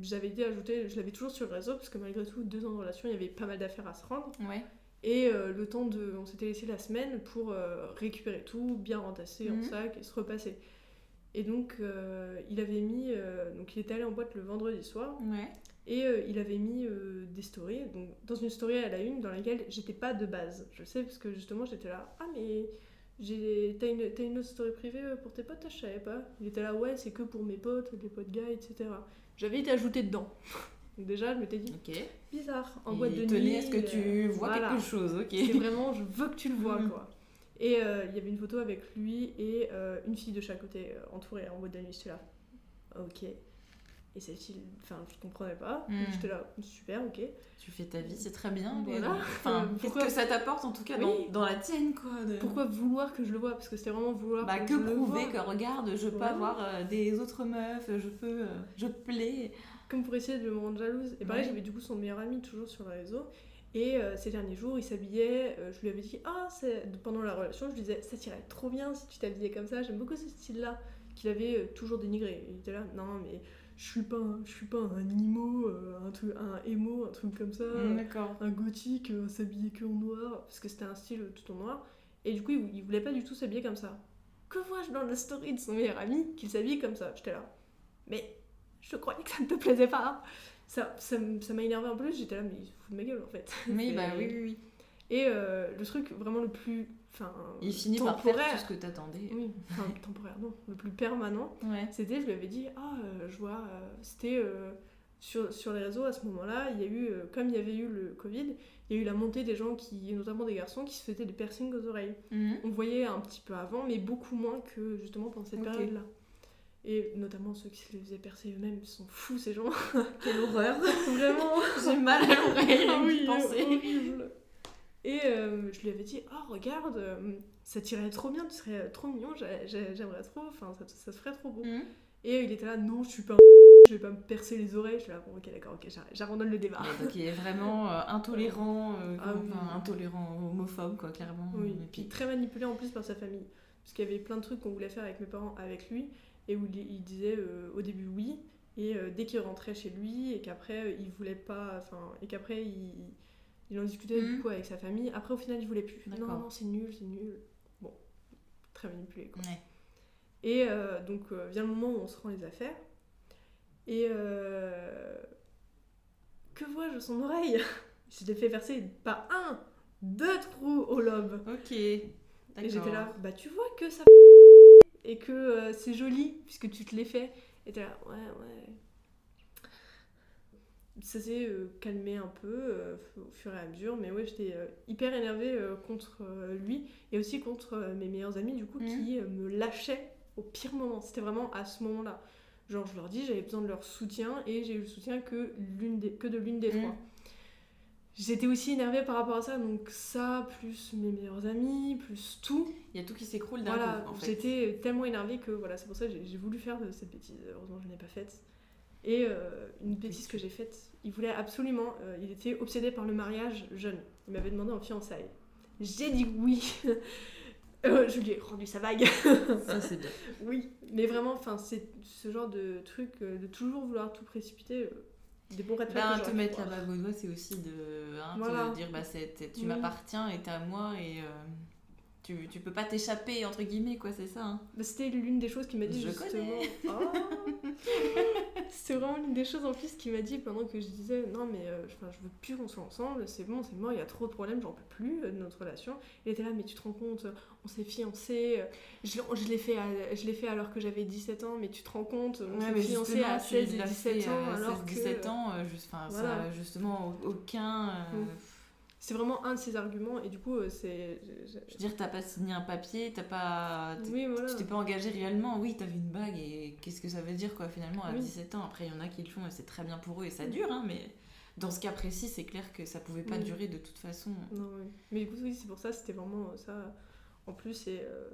j'avais été ajoutée, je l'avais toujours sur le réseau, parce que malgré tout, deux ans de relation, il y avait pas mal d'affaires à se rendre. Ouais. Et le temps de. On s'était laissé la semaine pour récupérer tout, bien rentasser Mhm. en sac et se repasser. Et donc, il avait mis. donc, il était allé en boîte le vendredi soir. Ouais. Et euh, il avait mis euh, des stories. Donc, dans une story à la une, dans laquelle j'étais pas de base. Je le sais, parce que justement, j'étais là. Ah, mais. j'ai- T'as une, t'as une autre story privée euh, pour tes potes? Ah, Je savais pas. Il était là, ouais, c'est que pour mes potes, les potes gars, etc. J'avais été ajoutée dedans. <laughs> Donc, déjà, je m'étais dit, Ok. bizarre, en Il boîte de nuit. tenait à ce que tu vois voilà. quelque chose, ok. C'est vraiment, je veux que tu le vois, Mhm. quoi. Et euh, il y avait une photo avec lui et euh, une fille de chaque côté, euh, entourée en boîte de nuit. J'étais là, ok. Et fille, enfin, je comprenais pas. Mhm. J'étais là, super, ok. Tu fais ta vie, c'est très bien. Voilà. Enfin, Euh, <laughs> qu'est-ce pourquoi- que ça t'apporte en tout cas Oui. dans, dans la tienne, quoi de- Pourquoi vouloir que je le vois Parce que c'était vraiment vouloir Bah, que, que je le prouver voie. que regarde, je peux avoir euh, des autres meufs, je peux, euh, je plais. Comme pour essayer de me rendre jalouse. Et pareil, Ouais. j'avais du coup son meilleur ami toujours sur le réseau. Et euh, ces derniers jours, il s'habillait. euh, je lui avais dit, ah, pendant la relation, je lui disais, ça t'irait trop bien si tu t'habillais comme ça. J'aime beaucoup ce style-là. Qu'il avait euh, toujours dénigré. Il était là, non, mais je suis pas, un- je suis pas un emo, euh, un truc, un emo, un truc comme ça. Mm, un gothique euh, s'habiller que en noir, parce que c'était un style tout en noir. Et du coup, il, il voulait pas du tout s'habiller comme ça. Que vois-je dans la story de son meilleur ami qu'il s'habille comme ça? J'étais là. Mais je croyais que ça ne te plaisait pas. Ça ça m'a énervé un peu, j'étais là, mais il se fout de ma gueule en fait. C'est- bah oui, oui, oui. Et euh, le truc vraiment le plus. Enfin, Il finit par faire temporaire. tout ce que t'attendais. Oui, enfin <laughs> temporaire, non. Le plus permanent, Ouais. c'était, je lui avais dit, ah, euh, je vois, euh, c'était sur, sur les réseaux à ce moment-là, il y a eu, comme il y avait eu le Covid, il y a eu la montée des gens qui, notamment des garçons, qui se faisaient des piercings aux oreilles. Mhm. On voyait un petit peu avant, mais beaucoup moins que justement pendant cette période-là. Et notamment ceux qui se les faisaient percer eux-mêmes, ils sont fous ces gens. <laughs> Quelle horreur. <laughs> Vraiment J'ai mal à l'oreille Ah oui, horrible. Et euh, je lui avais dit, oh regarde, euh, ça t'irait trop bien, tu serais trop mignon, j'a- j'a- j'aimerais trop, enfin ça, ça se ferait trop beau. Mhm. Et il était là, non, je suis pas un <laughs> je vais pas me percer les oreilles. Je suis là, bon, ok, d'accord, ok, j'abandonne le débat. Donc il est vraiment euh, intolérant, Ah oui. enfin, intolérant, homophobe, quoi, clairement. Oui, Et puis très manipulé en plus par sa famille. Parce qu'il y avait plein de trucs qu'on voulait faire avec mes parents, avec lui, et où il, disait au début oui, et dès qu'il rentrait chez lui, et qu'après il voulait pas, enfin, et qu'après il, il en discutait Mhm. du coup avec sa famille. Après, au final, il voulait plus. Non, non, c'est nul, c'est nul. Bon, très manipulé quoi. ouais. Et euh, donc euh, vient le moment où on se rend les affaires. Et euh, que vois-je son oreille? <laughs> Je l'ai fait verser pas un, deux trous au lobe. Ok. Et j'étais là, bah tu vois que ça <laughs> et que c'est joli puisque tu te l'es fait. Et t'es là, ouais, ouais. Ça s'est euh, calmé un peu euh, au fur et à mesure, mais ouais, j'étais euh, hyper énervée contre lui et aussi contre mes meilleurs amis du coup qui euh, me lâchaient au pire moment. C'était vraiment à ce moment-là. Genre, je leur dis, j'avais besoin de leur soutien et j'ai eu le soutien que, l'une des, que de l'une des Mhm. trois. J'étais aussi énervée par rapport à ça, donc ça, plus mes meilleurs amis, plus tout. Il y a tout qui s'écroule d'un Voilà, coup, en fait. j'étais tellement énervée que voilà, c'est pour ça que j'ai j'ai voulu faire cette bêtise. Heureusement, je ne l'ai pas faite. Et euh, une bêtise que j'ai faite, il voulait absolument, euh, il était obsédé par le mariage jeune. Il m'avait demandé en fiançailles. J'ai dit oui. <laughs> Euh, je lui ai rendu sa bague. Ça, c'est <laughs> bien. oui, mais vraiment, enfin, c'est ce genre de truc de toujours vouloir tout précipiter. des bons flags Ben, que te mettre la voir. bague au doigt, c'est aussi de hein, Voilà. te dire bah, tu Oui. m'appartiens et t'es à moi et tu, tu peux pas t'échapper, entre guillemets, quoi, c'est ça. hein. Bah, C'était l'une des choses qu'il m'a dit Je justement. Oh. <laughs> C'était vraiment l'une des choses en plus qu'il m'a dit pendant que je disais non mais euh, je veux plus qu'on soit ensemble, c'est bon, c'est mort, il y a trop de problèmes, j'en peux plus euh, de notre relation. Il était là mais tu te rends compte, euh, on s'est fiancés, euh, je, l'ai- je l'ai fait, à- je l'ai fait alors que j'avais 17 ans, mais tu te rends compte, on Ouais, s'est mais fiancés à tu 16 et l'as 17 fait ans à alors 16, 17 que ans, juste, ça, justement, aucun. euh, Mm. C'est vraiment un de ses arguments et du coup euh, c'est je- veux dire, t'as pas signé un papier, t'as pas. oui voilà Tu t'es pas engagé réellement, oui, t'avais une bague et qu'est-ce que ça veut dire quoi finalement à Oui. 17 ans? Après, il y en a qui le font et c'est très bien pour eux et ça dure, hein, mais dans ce cas précis, c'est clair que ça pouvait pas Oui. durer de toute façon. Non, oui. Mais du coup, oui, c'est pour ça, c'était vraiment euh, ça. En plus, et euh,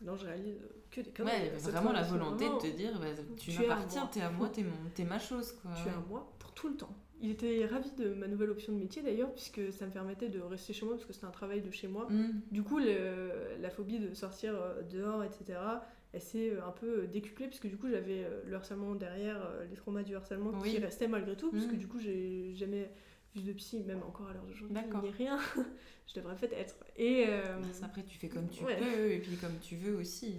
non, je réalise euh, que des conneries. Ouais, vraiment la volonté de te dire bah, tu tu m'appartiens, t'es à moi, <laughs> t'es mon- ma chose quoi. Tu es à moi pour tout le temps. Il était ravi de ma nouvelle option de métier d'ailleurs, puisque ça me permettait de rester chez moi, parce que c'était un travail de chez moi. Mm. Du coup, le- la phobie de sortir euh, dehors, etc., elle s'est euh, un peu décuplée, puisque du coup, j'avais le harcèlement derrière, les traumas du harcèlement Oui. qui restaient malgré tout, puisque Mm. du coup, j'ai jamais vu de psy, même encore à l'heure d'aujourd'hui, D'accord. ni rien. <laughs> je devrais peut-être être. Et. euh, Bah, après, tu fais comme tu ouais. peux et puis comme tu veux aussi.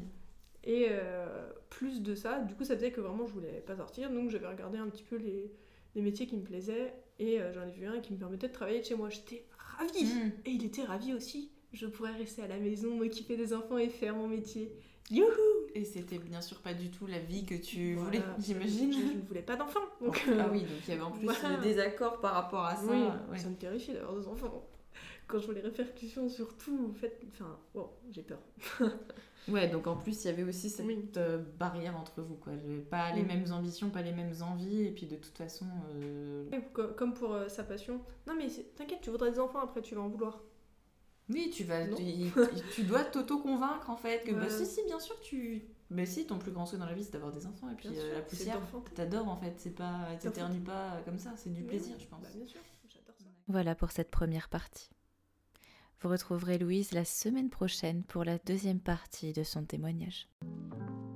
Et euh, plus de ça, du coup, ça faisait que vraiment je voulais pas sortir, donc j'avais regardé un petit peu les, les métiers qui me plaisaient, et euh, j'en ai vu un qui me permettait de travailler de chez moi. J'étais ravie Mm. Et il était ravi aussi. Je pourrais rester à la maison, m'occuper des enfants et faire mon métier. Youhou Et c'était bien sûr pas du tout la vie que tu Voilà. voulais, j'imagine. Je, je ne voulais pas d'enfants. Donc, ah oui, donc il y avait en plus voilà. des désaccords par rapport à ça. oui, ouais. ça me terrifie d'avoir des enfants. Quand je vois les répercussions sur tout, en fait, enfin, wow, j'ai peur. <laughs> Ouais, donc en plus, il y avait aussi cette Oui. euh, barrière entre vous, quoi. Pas les Mm. mêmes ambitions, pas les mêmes envies, et puis de toute façon, euh, Comme pour euh, sa passion. Non mais t'inquiète, tu voudrais des enfants après, tu vas en vouloir. oui, tu vas, Non. tu, <laughs> tu dois t'auto-convaincre en fait que bah si, si, bien sûr, tu, mais si, ton plus grand souhait dans la vie, c'est d'avoir des enfants, et puis Bien euh, sûr, la c'est poussière, t'adores en fait, c'est pas, t'éternues pas comme ça, c'est du plaisir, oui. je pense. Bah, bien sûr, j'adore ça. Voilà pour cette première partie. Vous retrouverez Louise la semaine prochaine pour la deuxième partie de son témoignage.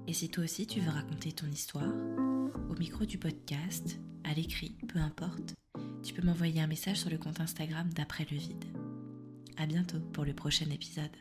Et si toi aussi tu veux raconter ton histoire, au micro du podcast, à l'écrit, peu importe, tu peux m'envoyer un message sur le compte Instagram d'après le vide. À bientôt pour le prochain épisode.